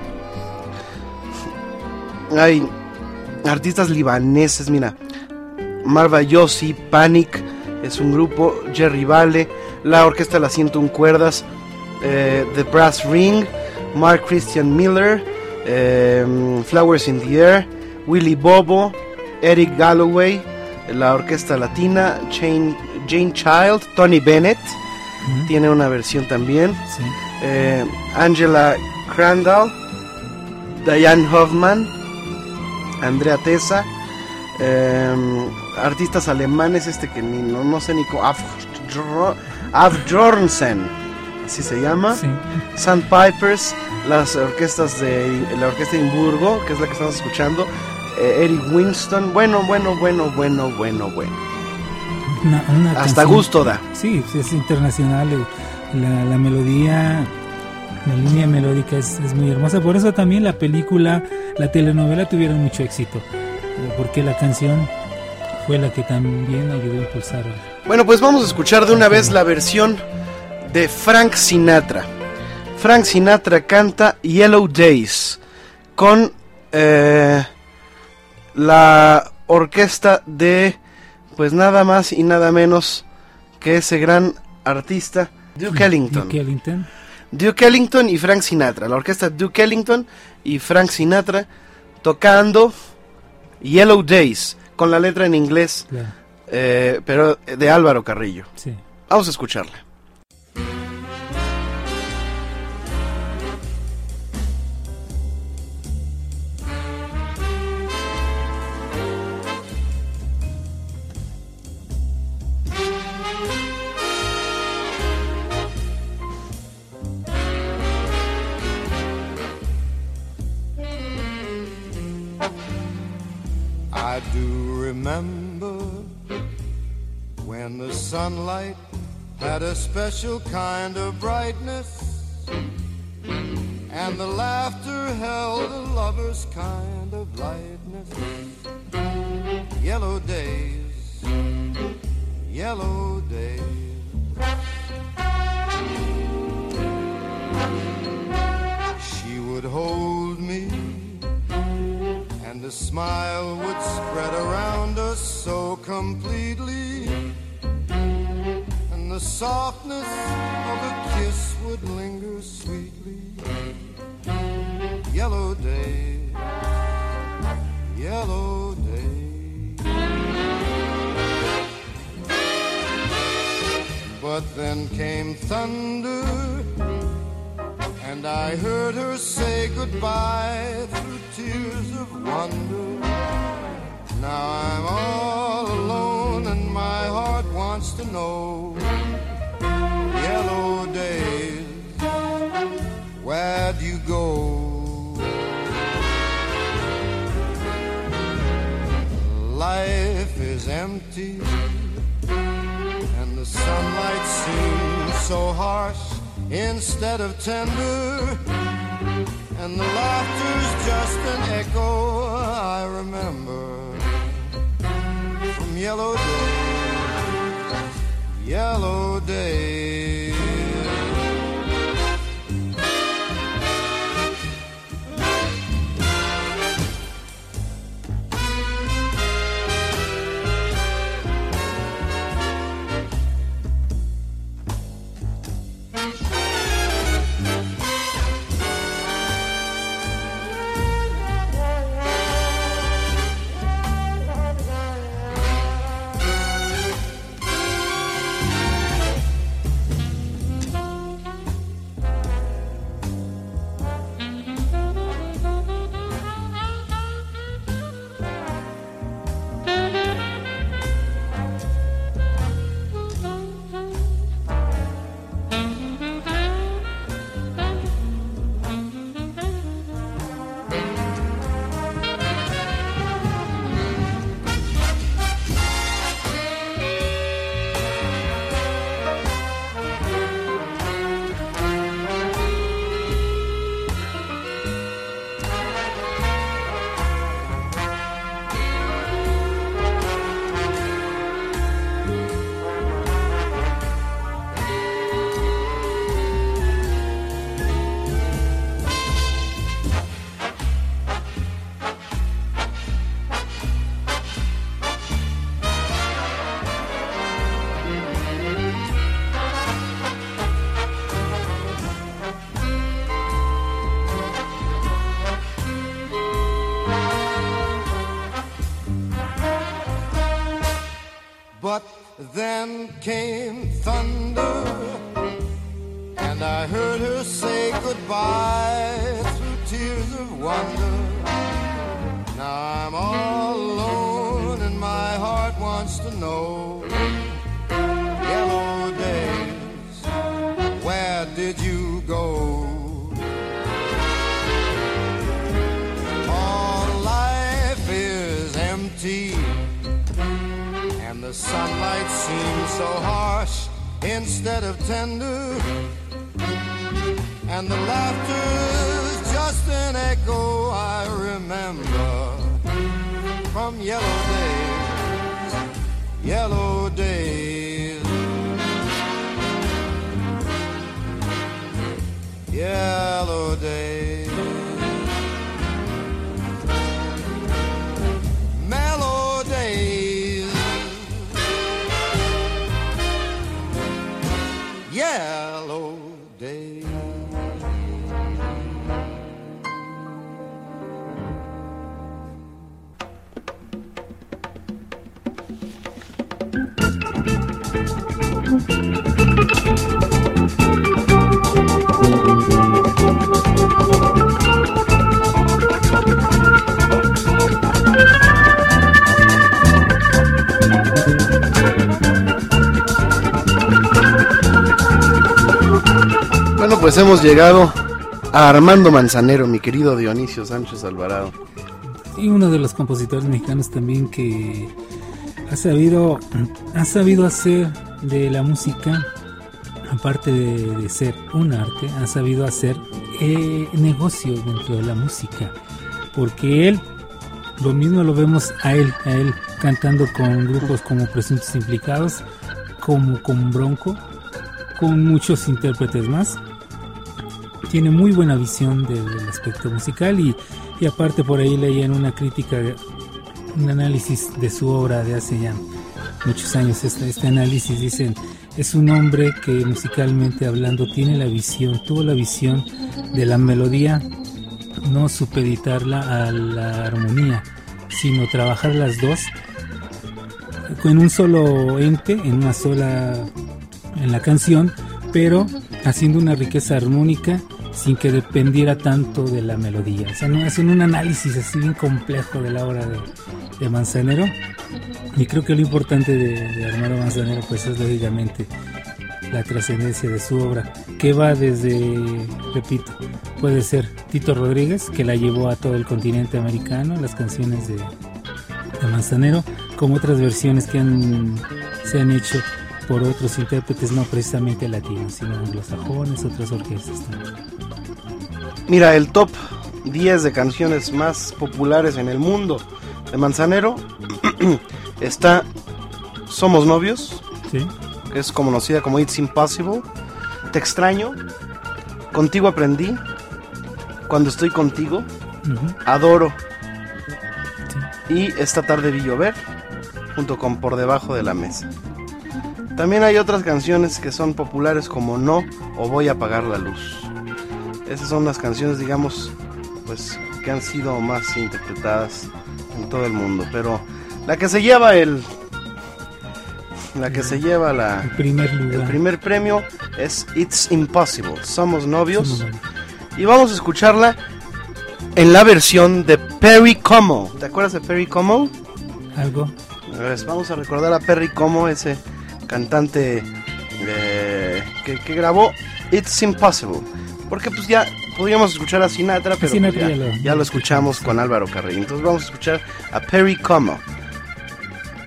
Hay artistas libaneses, mira. Marva Yossi, Panic, es un grupo. Jerry Vale, la orquesta las 101 cuerdas. eh, The Brass Ring, Mark Christian Miller, eh, Flowers in the Air, Willy Bobo, Eric Galloway, la orquesta latina, Jane, Jane Child, Tony Bennett, tiene una versión también. sí. eh, Angela Crandall, Diane Hoffman, Andrea Tessa, eh, artistas alemanes, este que ni, no, no sé ni cómo, Af- Afjornsen, así se llama, Sí. Sandpipers, las orquestas de la orquesta de Edimburgo, que es la que estamos escuchando, eh, Eric Winston, bueno, bueno, bueno, bueno, bueno, bueno, Una- una hasta canción- gusto da. Sí, es internacional. La, la melodía, la línea melódica es, es muy hermosa. Por eso también la película, la telenovela tuvieron mucho éxito. Porque la canción fue la que también ayudó a impulsar. Bueno, pues vamos a escuchar de una vez la versión de Frank Sinatra. Frank Sinatra canta Yellow Days con eh, la orquesta de, pues nada más y nada menos que ese gran artista Duke Ellington. Duke Ellington. Duke Ellington y Frank Sinatra. La orquesta Duke Ellington y Frank Sinatra tocando Yellow Days con la letra en inglés, eh, pero de Álvaro Carrillo. sí. Vamos a escucharla. I do remember when the sunlight had a special kind of brightness, and the laughter held a lover's kind of lightness. Yellow days, yellow days. She would hold and a smile would spread around us so completely, and the softness of a kiss would linger sweetly. Yellow day, yellow day. But then came thunder, and I heard her say goodbye through tears of wonder. Now I'm all alone, and my heart wants to know. Yellow days, where'd you go? Life is empty, and the sunlight seems so harsh instead of tender. And the laughter's just an echo I remember from yellow days, yellow days. Pues hemos llegado a Armando Manzanero, mi querido Dionisio Sánchez Alvarado. Y uno de los compositores mexicanos también que ha sabido, ha sabido hacer de la música, aparte de, ser un arte, ha sabido hacer eh, negocio dentro de la música. Porque él, lo mismo lo vemos a él, a él cantando con grupos como Presuntos Implicados, como con Bronco, con muchos intérpretes más. Tiene muy buena visión del, aspecto musical y, y aparte por ahí leía en una crítica, un análisis de su obra de hace ya muchos años este, este análisis. Dicen, es un hombre que musicalmente hablando tiene la visión, tuvo la visión de la melodía, no supeditarla a la armonía, sino trabajar las dos en un solo ente, en una sola, en la canción, pero haciendo una riqueza armónica sin que dependiera tanto de la melodía. O sea, no hacen un análisis así bien complejo de la obra de, de Manzanero. Y creo que lo importante de, Armando Manzanero pues es lógicamente la trascendencia de su obra, que va desde, repito, puede ser Tito Rodríguez, que la llevó a todo el continente americano, las canciones de, de Manzanero, como otras versiones que han, se han hecho por otros intérpretes, no precisamente latinos, sino anglosajones, otras orquestas también. Mira, el top 10 de canciones más populares en el mundo de Manzanero está Somos Novios, Sí. que es conocida como It's Impossible, Te extraño, Contigo aprendí, Cuando estoy contigo. Adoro y Esta tarde vi llover, junto con Por debajo de la mesa. También hay otras canciones que son populares como No o Voy a apagar la luz. Esas son las canciones, digamos, pues que han sido más interpretadas en todo el mundo. Pero la que se lleva el, la que se lleva la, El primer el primer premio es It's Impossible. Somos novios. Somos novios. Y vamos a escucharla en la versión de Perry Como. ¿Te acuerdas de Perry Como? Algo. Pues vamos a recordar a Perry Como, ese cantante eh, que, que grabó It's Impossible. Porque pues ya podríamos escuchar a Sinatra, pero Sinatra pues, ya, ya lo- escuchamos con Álvaro Carrillo. Entonces vamos a escuchar a Perry Como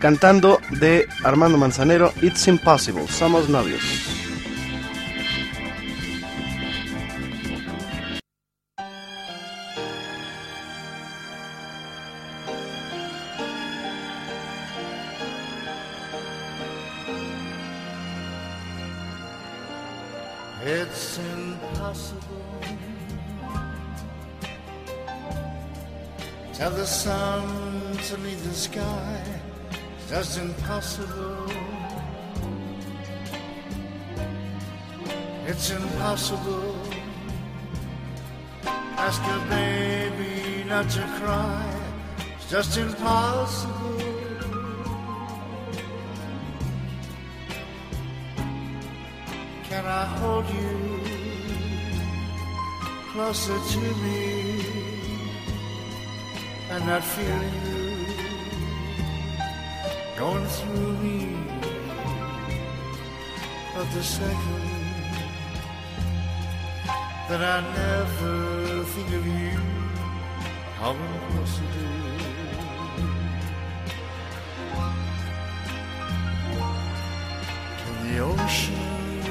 cantando de Armando Manzanero It's Impossible. Somos novios. Ask your baby not to cry. It's just impossible. Can I hold you closer to me and not feel you going through me? But the second that I never think of you, how impossible. Can the ocean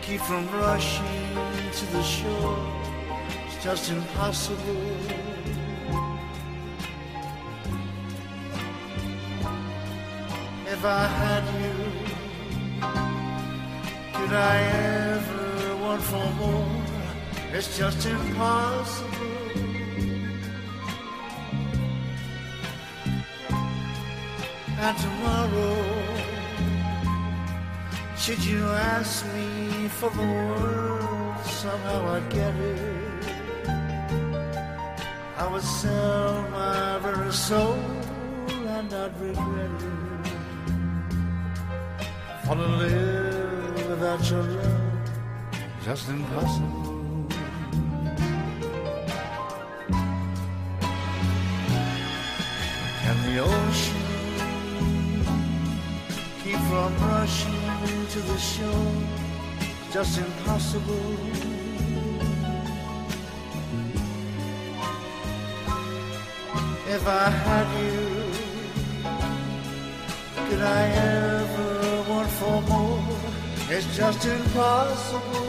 keep from rushing to the shore? It's just impossible. If I had you, could I ever want for more? It's just impossible. And tomorrow, should you ask me for the world, somehow I'd get it. I would sell my very soul and I'd regret it. For to live without your love, just impossible. To the shore? Just impossible. If I had you, could I ever want for more? It's just impossible.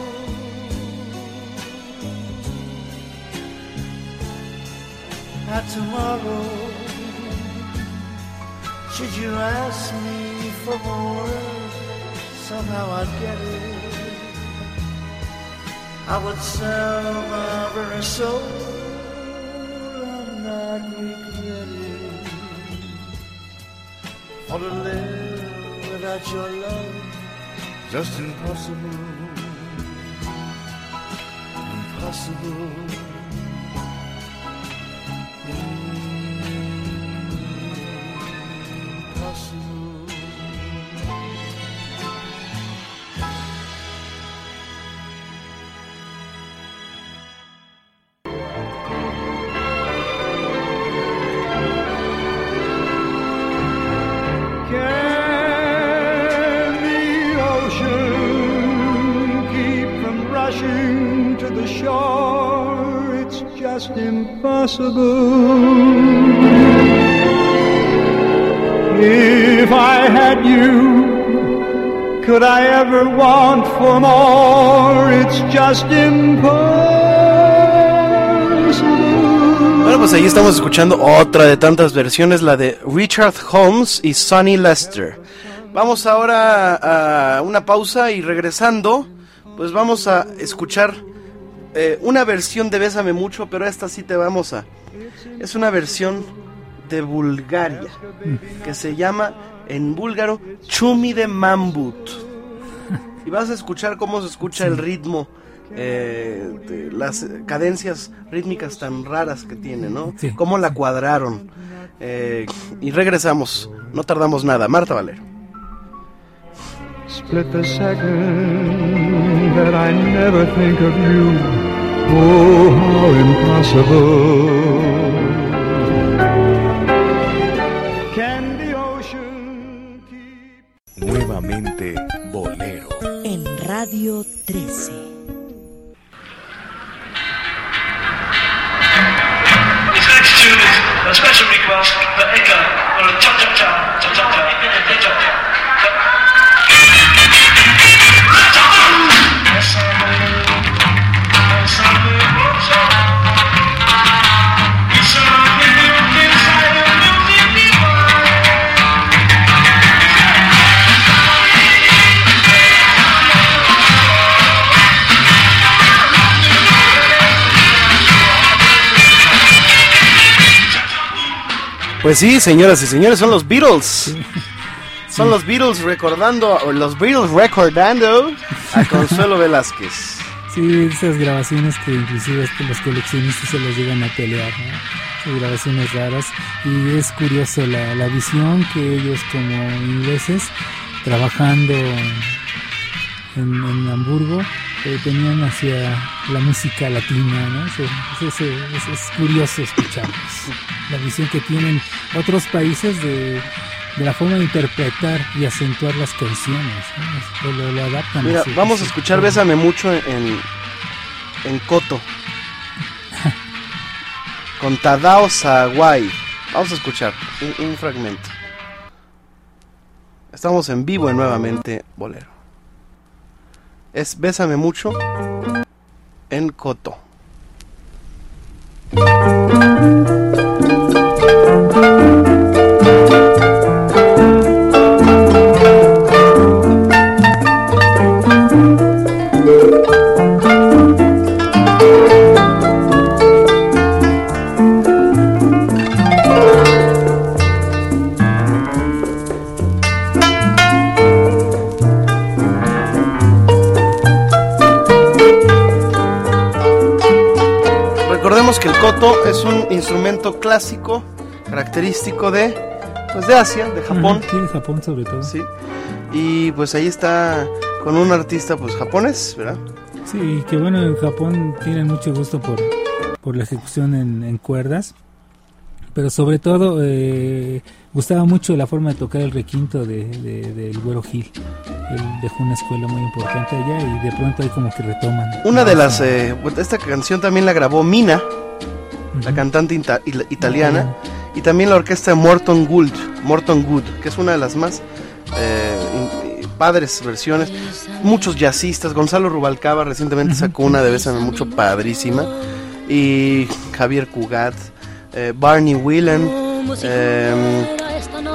And tomorrow, should you ask me for more, somehow I'd get it. I would sell my very soul and not regret it. For to live without your love, just. Impossible. Impossible. Could I ever want for more? It's just impossible. Bueno, pues ahí estamos escuchando otra de tantas versiones, la de Richard Holmes y Sonny Lester. Vamos ahora a una pausa y regresando, pues vamos a escuchar eh, una versión de Bésame Mucho, pero esta sí te vamos a... Es una versión de Bulgaria, que se llama en búlgaro Chumi de Mambut. Y vas a escuchar cómo se escucha el ritmo, eh, de las cadencias rítmicas tan raras que tiene, ¿no? Sí. Cómo la cuadraron. Eh, y regresamos, no tardamos nada. Marta Valero. Split the second that I never think of you. Oh, how impossible. Radio 13. a special request for Echo or a cha cha cha cha cha cha cha cha. Pues sí, señoras y señores, son los Beatles. Son los Beatles recordando, o los Beatles recordando a Consuelo Velázquez. Sí, esas grabaciones que inclusive los coleccionistas se las llegan a pelear, ¿no? Grabaciones raras. Y es curioso la, la visión que ellos como ingleses, trabajando en, en Hamburgo, eh, tenían hacia la música latina, ¿no? Es, es curioso escucharlos. La visión que tienen otros países de, de la forma de interpretar y acentuar las canciones, ¿no? Lo, lo- adaptan. Mira, vamos a escuchar. Bésame mucho en, en Coto. Con Tadao Sawai. Vamos a escuchar un, un fragmento. Estamos en vivo en nuevamente Bolero. Es Bésame mucho en Coto. Koto es un instrumento clásico, característico de, pues de Asia, de Japón. Sí, de Japón sobre todo. Sí. Y pues ahí está con un artista pues japonés, ¿verdad? Sí, que bueno, en Japón tienen mucho gusto por, por la ejecución en, en cuerdas, pero sobre todo eh, gustaba mucho la forma de tocar el requinto de, de- del Güero Gil. Él dejó una escuela muy importante allá y de pronto ahí como que retoman. Una de las, eh, pues, esta canción también la grabó Mina, la cantante ita- italiana, y también la orquesta de Morton Gould, Morton Good, que es una de las más eh, padres versiones. Muchos jazzistas, Gonzalo Rubalcaba recientemente sacó una de Bésame Mucho padrísima, y Javier Cugat, eh, Barney Whelan, eh,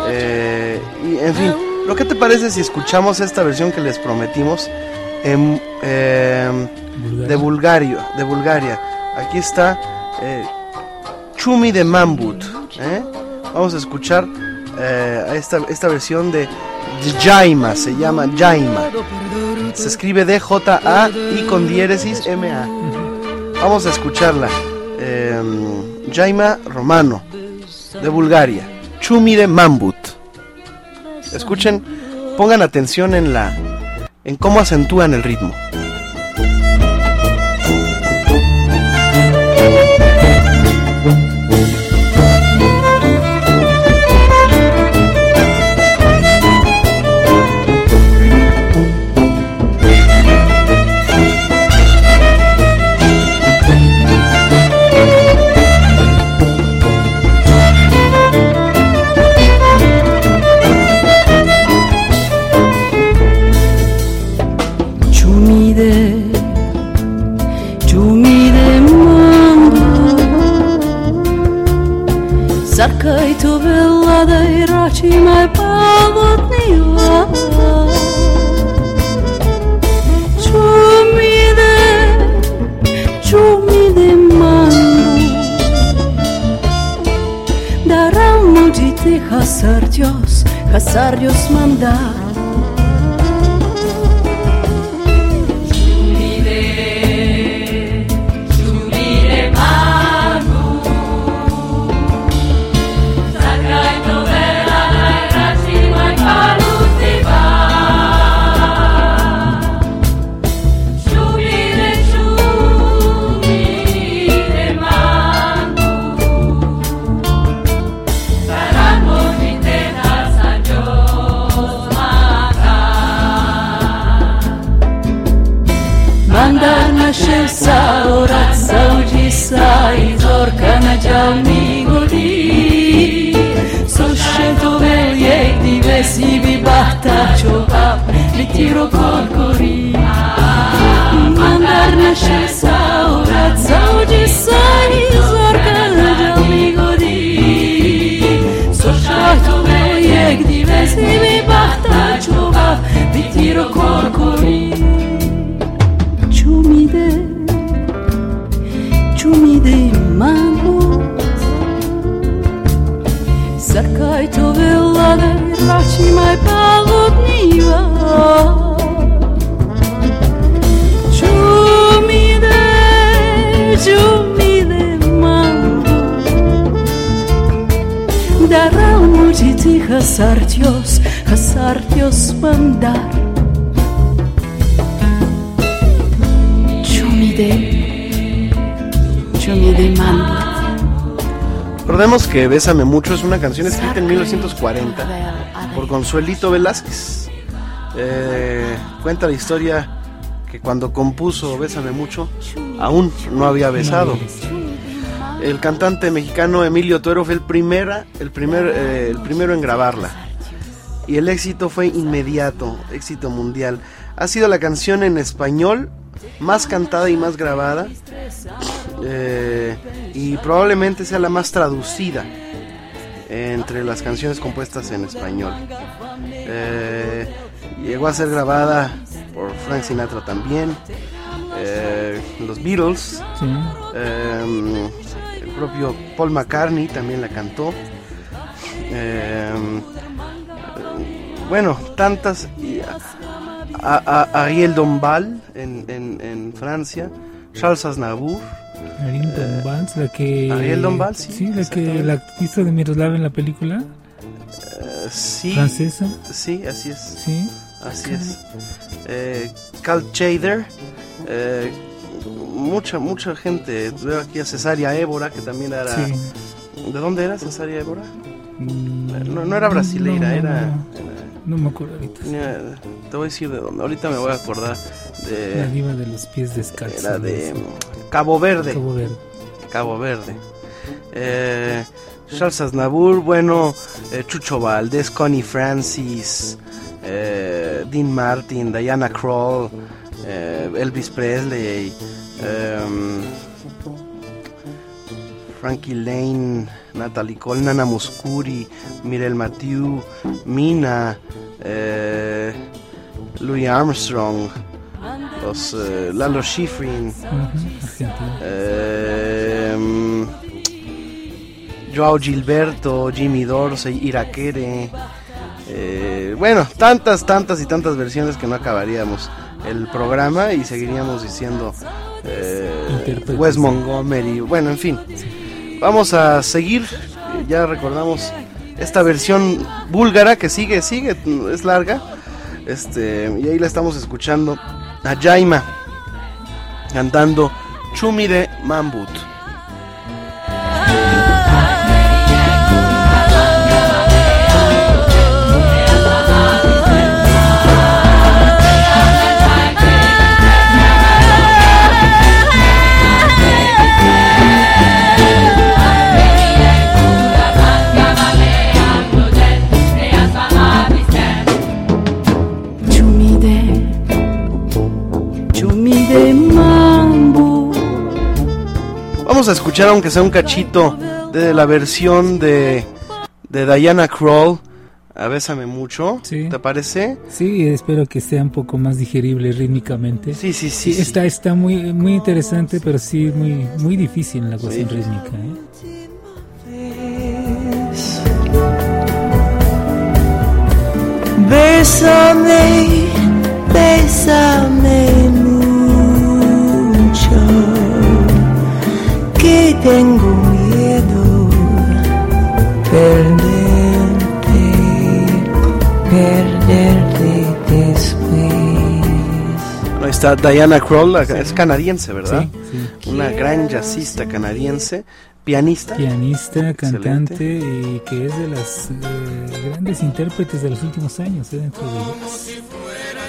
eh, y en fin, ¿lo que te parece si escuchamos esta versión que les prometimos en, eh, de Bulgario, de Bulgaria? Aquí está eh, Chumi de Mambut. ¿eh? Vamos a escuchar eh, esta, esta versión de Jaima, se llama Jaima. Se escribe D-J-A y con diéresis M-A. Vamos a escucharla. Jaima Romano, de Bulgaria. Chumi de Mambut. Escuchen, pongan atención en la en cómo acentúan el ritmo. Fatima palotniła Çumide, çumide mano Dará um de te hasar Dios, hasar Dios mandar amico di sono scelto veri e diversi vi battaccio mi tiro col corino mandarne scesso Recordemos que Bésame Mucho es una canción escrita en 1940 por Consuelito Velázquez. Eh, cuenta la historia que cuando compuso Bésame Mucho aún no había besado. El cantante mexicano Emilio Tuero fue el, primera, el, primer, eh, el primero en grabarla. Y el éxito fue inmediato, éxito mundial. Ha sido la canción en español más cantada y más grabada eh, y probablemente sea la más traducida entre las canciones compuestas en español. Eh, llegó a ser grabada por Frank Sinatra también, eh, los Beatles, el propio Paul McCartney también la cantó. bueno, tantas. A, Ariel Dombal en, en Francia, Charles Aznavour. Ariel Dombal, la que. Ariel Dombal, sí. Sí, la que la hizo de Miroslav en la película. Uh, sí. ¿Francesa? Sí, así es. Sí. Así es. Eh, Cal Chader. Eh, mucha, mucha gente. Veo aquí a Cesaria Évora, que también era. Sí. ¿De dónde era Cesaria Évora? Mm, no, no, era brasileira, era no me acuerdo ahorita. te voy a decir de dónde. Ahorita me voy a acordar de. La diva de los pies descalzos. Era de Cabo Verde. Cabo Verde. Cabo Verde. Eh, Charles Aznavour, bueno, eh, Chucho Valdés, Connie Francis, eh, Dean Martin, Diana Kroll, eh, Elvis Presley, em, Frankie Lane, Natalie Cole, Nana Muscuri, Mirel Mathieu, Mina, eh, Louis Armstrong, los eh, Lalo Schifrin, eh, Joao Gilberto, Jimmy Dorsey, Irakere. Bueno, tantas, tantas y tantas versiones que no acabaríamos el programa y seguiríamos diciendo eh, Wes Montgomery. Bueno, en fin. Vamos a seguir. Ya recordamos esta versión búlgara que sigue, sigue, es larga. Este, y ahí la estamos escuchando a Jaima cantando Chumi de Mambut. Vamos a escuchar, aunque sea un cachito, de la versión de, de Diana Kroll. A Bésame mucho, ¿te parece? Sí, espero que sea un poco más digerible rítmicamente. Sí, sí, sí. está, está muy, muy interesante, pero sí muy, muy difícil en la cuestión rítmica. ¿eh? Bésame, bésame que tengo miedo perderte, perderte después. Ahí está Diana Kroll, es canadiense, ¿verdad? Una gran jazzista canadiense, pianista. Pianista, cantante y que es de las eh, grandes intérpretes de los últimos años eh, dentro de jazz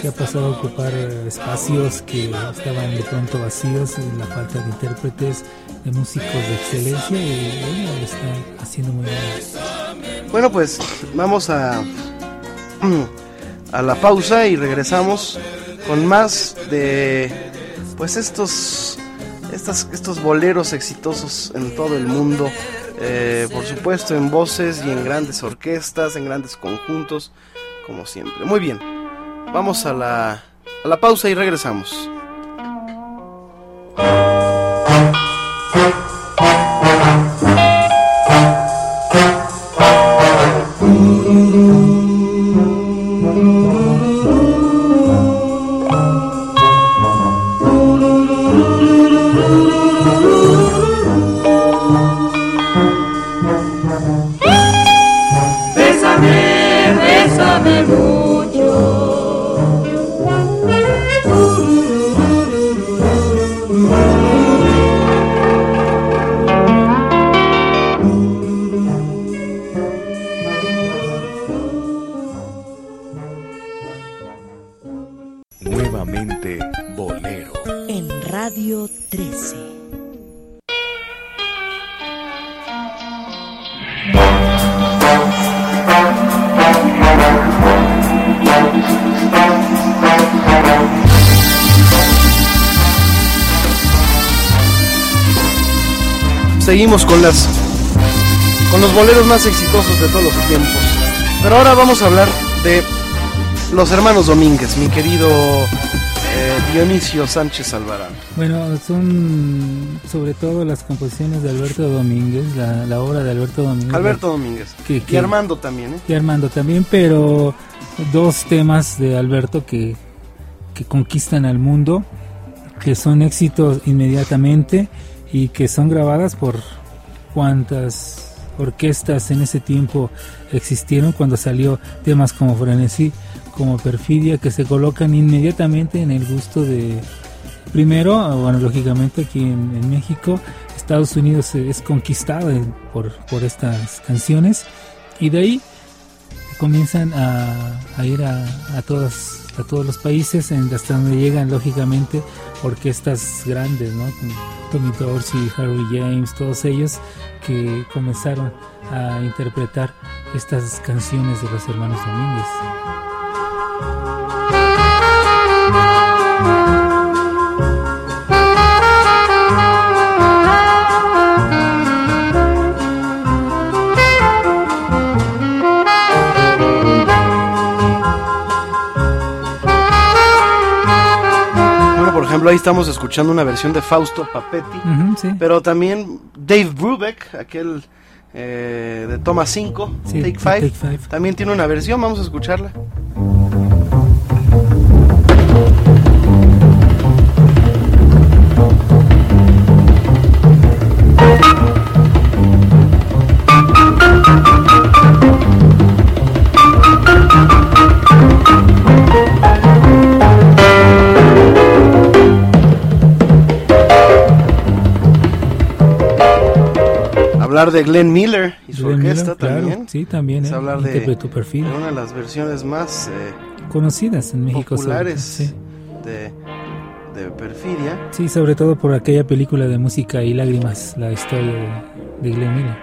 que ha pasado a ocupar eh, espacios que estaban de pronto vacíos, la falta de intérpretes, de músicos de excelencia y bueno, lo está haciendo muy bien. Bueno, pues vamos a, a la pausa y regresamos con más de pues estos, estas, estos boleros exitosos en todo el mundo. Eh, por supuesto en voces y en grandes orquestas, en grandes conjuntos, como siempre. Muy bien. Vamos a la, a la pausa y regresamos. Seguimos con las con los boleros más exitosos de todos los tiempos. Pero ahora vamos a hablar de los hermanos Domínguez, mi querido eh, Dionisio Sánchez Alvarado. Bueno, son sobre todo las composiciones de Alberto Domínguez, la, obra de Alberto Domínguez. Alberto Domínguez. y Armando también, ¿eh? Y Armando también, pero dos temas de Alberto que, que conquistan al mundo, que son éxitos inmediatamente y que son grabadas por cuantas orquestas en ese tiempo existieron cuando salió temas como Frenesí, como Perfidia, que se colocan inmediatamente en el gusto de, primero, bueno, lógicamente aquí en, México, Estados Unidos es conquistado por, por estas canciones y de ahí comienzan a, ir a, a, a todos los países hasta donde llegan lógicamente orquestas grandes, ¿no? Tommy Dorsey, Harry James, todos ellos que comenzaron a interpretar estas canciones de los hermanos Domínguez. Ejemplo, ahí estamos escuchando una versión de Fausto Papetti, pero también Dave Brubeck, aquel eh, de toma 5, Sí, Take Take 5. Five. También tiene una versión, vamos a escucharla. Hablar de Glenn Miller y su Glenn orquesta Miller, claro, también. sí, también, Es él hablar de, interpretó Perfil. de una de las versiones más eh, Conocidas en México. sobre populares sí. de, de Perfidia. Sí, sobre todo por aquella película de música y lágrimas, la historia de, de Glenn Miller.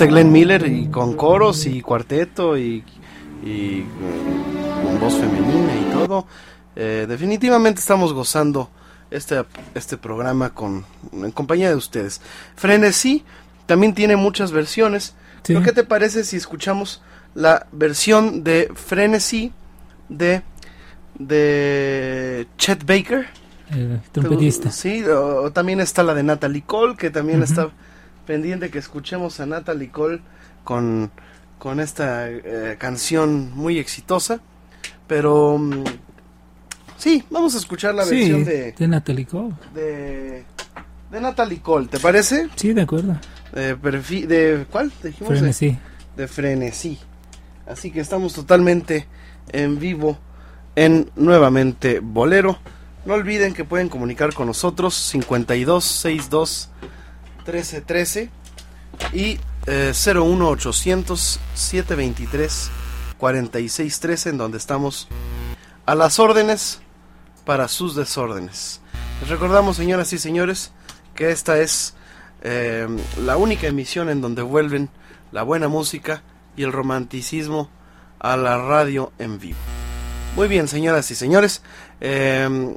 De Glenn Miller y con coros y cuarteto y, y, mm, con voz femenina y todo. Eh, definitivamente estamos gozando este, este programa con, en compañía de ustedes. Frenesí también tiene muchas versiones. Sí. ¿Pero qué te parece si escuchamos la versión de Frenesí de, de Chet Baker? El trompetista. Sí, o, o también está la de Natalie Cole, que también está pendiente que escuchemos a Natalie Cole con, con esta eh, canción muy exitosa. Pero mm, sí, vamos a escuchar la Sí, versión de, de Natalie Cole. de, de Natalie Cole, ¿te parece? Sí, de acuerdo. De, perfi- de ¿Cuál? Dijimos de- Frenesí. de frenesí. Así que estamos totalmente en vivo en nuevamente Bolero. No olviden que pueden comunicar con nosotros 52 62 13 13 y eh, 01 800 723 46 13 en donde estamos a las órdenes para sus desórdenes. Les recordamos, señoras y señores, que esta es eh, la única emisión en donde vuelven la buena música y el romanticismo a la radio en vivo. Muy bien, señoras y señores. eh,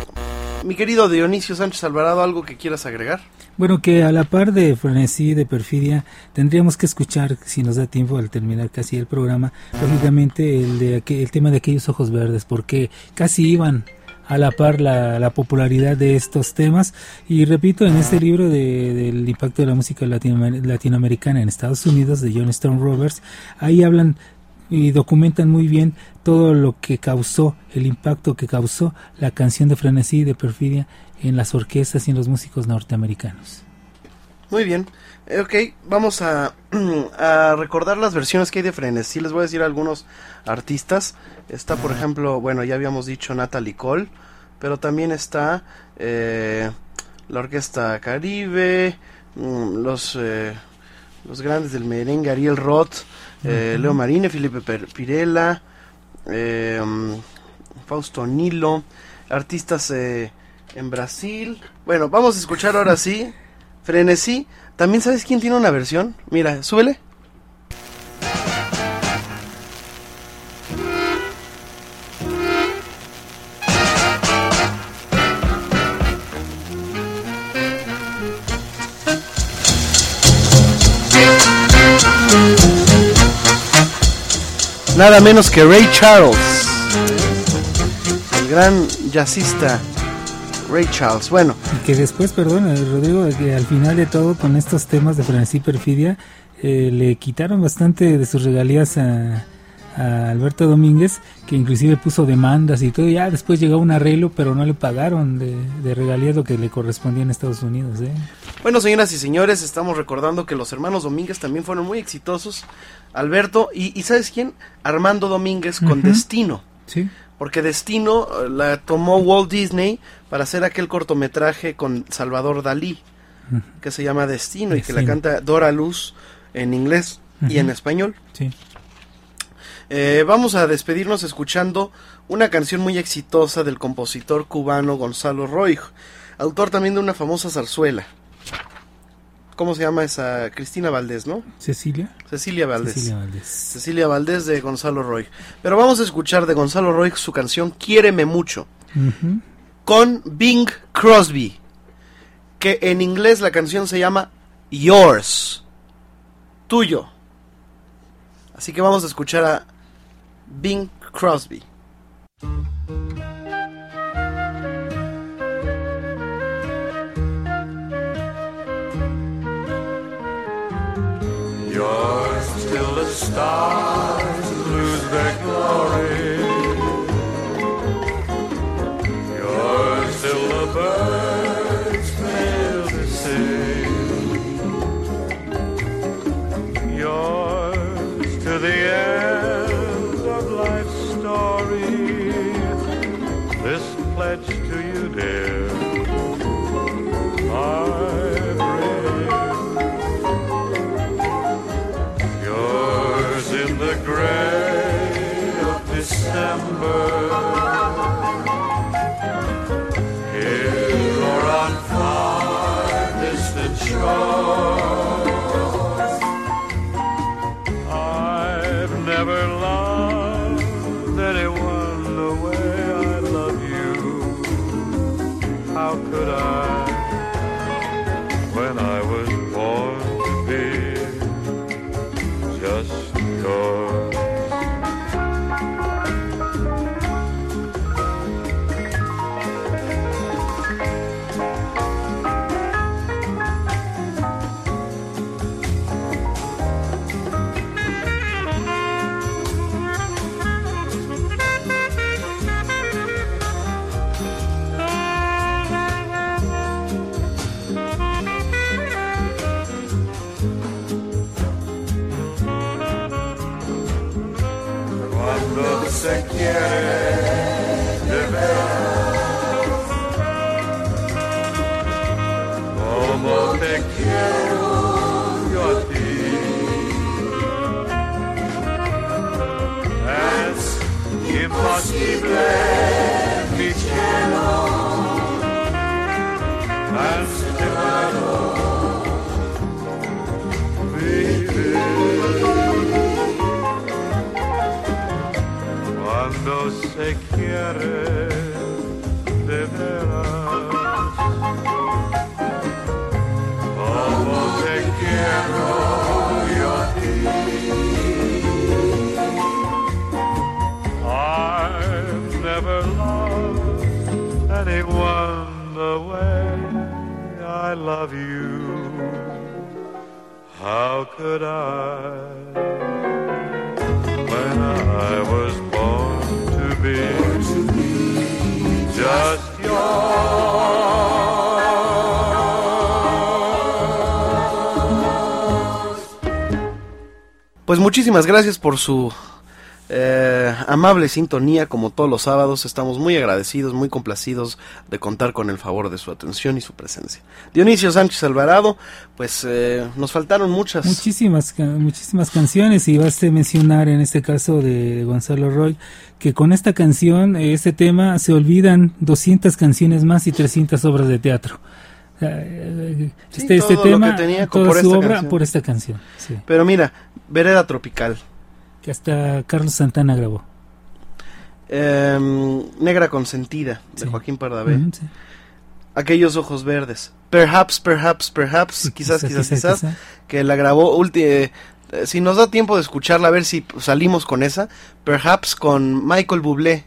mi querido Dionisio Sánchez Alvarado, ¿algo que quieras agregar? Bueno, que a la par de frenesí, de perfidia, tendríamos que escuchar, si nos da tiempo al terminar casi el programa, lógicamente el, de aquel- el tema de aquellos ojos verdes, porque casi iban a la par la, la popularidad de estos temas. Y repito, en este libro de- del impacto de la música latinoamer- latinoamericana en Estados Unidos, de John Stone Roberts, ahí hablan y documentan muy bien todo lo que causó, el impacto que causó la canción de frenesí de perfidia en las orquestas y en los músicos norteamericanos. Muy bien. Eh, ok, vamos a, a recordar las versiones que hay de Frenesí. Les voy a decir algunos artistas. Está, por ejemplo, bueno, ya habíamos dicho Natalie Cole. pero también está eh, la Orquesta Caribe, mm, los, eh, los grandes del merengue, Ariel Roth, eh. Leo Marine, Felipe Pirela, eh, mm, Fausto Nilo, artistas eh, en Brasil. Bueno, vamos a escuchar ahora sí, Frenesí. También sabes quién tiene una versión. Mira, súbele. Nada menos que Ray Charles. El gran jazzista Ray Charles. Bueno, Y que después, perdón, eh, Rodrigo, que al final de todo, con estos temas de frenesí perfidia, eh, le quitaron bastante de sus regalías a, a Alberto Domínguez, que inclusive puso demandas y todo. Ya después llegó un arreglo, pero no le pagaron de, de regalías lo que le correspondía en Estados Unidos. ¿eh? Bueno, señoras y señores, estamos recordando que los hermanos Domínguez también fueron muy exitosos. Alberto y, y ¿sabes quién? Armando Domínguez con. Destino. Sí. Porque Destino eh, la tomó Walt Disney para hacer aquel cortometraje con Salvador Dalí, que se llama Destino y que la canta Dora Luz en inglés y en español. Sí. Eh, vamos a despedirnos escuchando una canción muy exitosa del compositor cubano Gonzalo Roig, autor también de una famosa zarzuela. ¿Cómo se llama esa? Cristina Valdés, ¿no? Cecilia. Cecilia Valdés. Cecilia Valdés. Cecilia Valdés de Gonzalo Roig. Pero vamos a escuchar de Gonzalo Roig su canción Quiéreme mucho con Bing Crosby, que en inglés la canción se llama Yours, tuyo. Así que vamos a escuchar a Bing Crosby. star. How could I? when I was born to be just yours. Pues muchísimas gracias por su eh, amable sintonía como todos los sábados. Estamos muy agradecidos, muy complacidos de contar con el favor de su atención y su presencia. Dionisio Sánchez Alvarado, pues eh, nos faltaron muchas. Muchísimas, muchísimas canciones y baste mencionar en este caso de Gonzalo Roy que con esta canción, eh, este tema, se olvidan 200 canciones más y 300 obras de teatro. Eh, Sí, Este, este tema, tenía toda por su esta obra canción. por esta canción. Sí. Pero mira, Vereda Tropical, Que hasta Carlos Santana grabó. Em, Negra Consentida de Sí. Joaquín Pardavé, sí. Aquellos Ojos Verdes, Perhaps, Perhaps, Perhaps, quizás, quizá, quizás, quizá, quizás, quizá. que la grabó ulti- eh, eh, si nos da tiempo de escucharla, a ver si salimos con esa, Perhaps con Michael Bublé,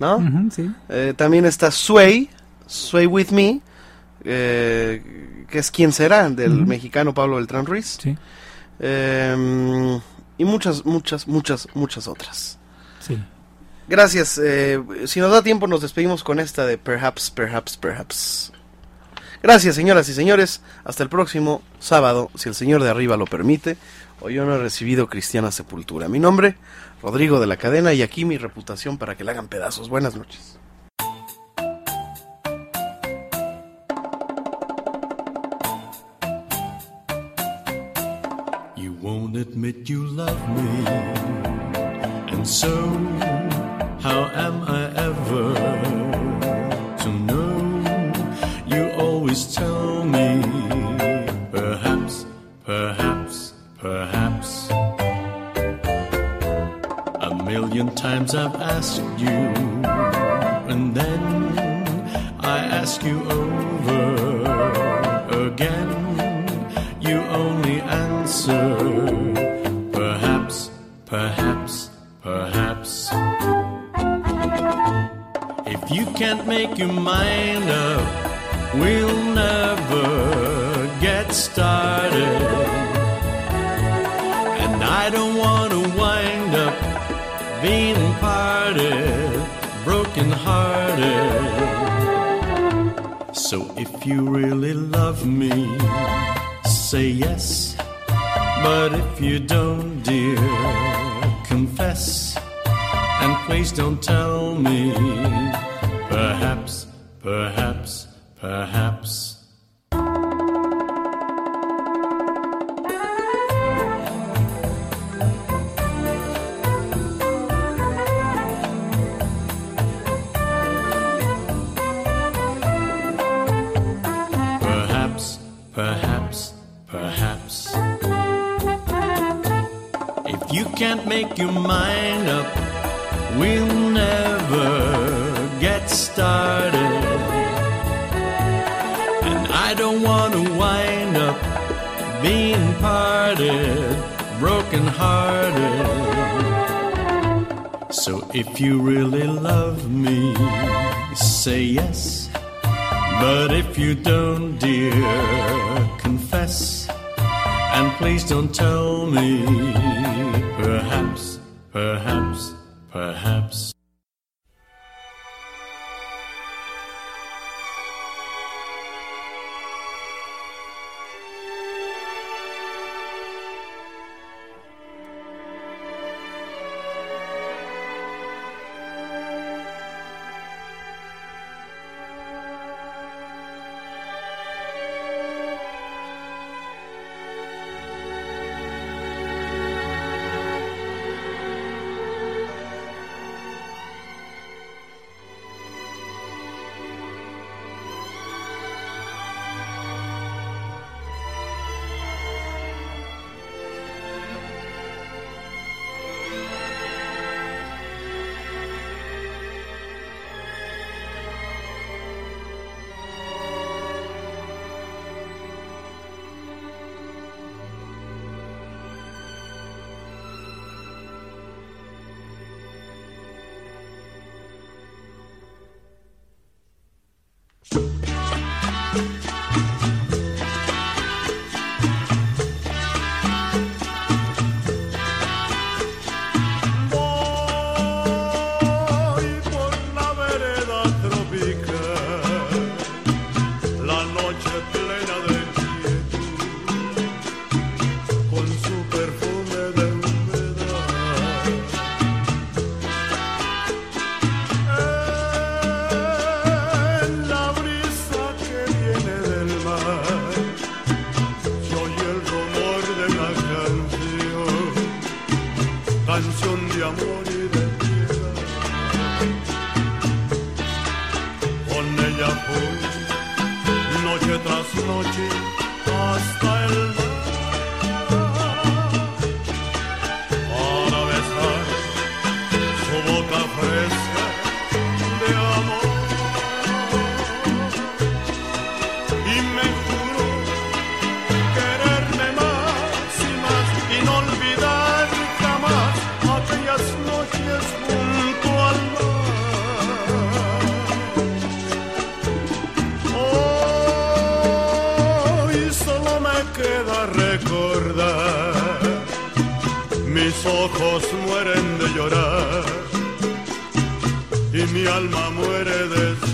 ¿no? Sí. Eh, también está Sway, Sway With Me, eh, que es quien será, del mexicano Pablo Beltrán Ruiz. Sí. Eh, y muchas, muchas, muchas, muchas otras. Sí. Gracias. eh, si nos da tiempo, nos despedimos con esta de Perhaps, Perhaps, Perhaps. Gracias, señoras y señores. Hasta el próximo sábado, si el Señor de arriba lo permite. Hoy yo no he recibido cristiana sepultura. Mi nombre, Rodrigo de la Cadena, y aquí mi reputación para que la hagan pedazos. Buenas noches. How am I ever to know? You always tell me, perhaps, perhaps, perhaps. A million times I've asked you, and then I ask you over again. You only answer, perhaps, perhaps. You can't make your mind up, we'll never get started. And I don't want to wind up being parted, broken hearted. So if you really love me, say yes. But if you don't, dear, confess. And please don't tell me, perhaps, perhaps, perhaps. Perhaps, perhaps, perhaps. If you can't make your mind up, we'll never don't want to wind up being parted, broken hearted. So if you really love me, say yes. But if you don't, dear, confess. And please don't tell me, perhaps, perhaps, perhaps. Ojos mueren de llorar y mi alma muere de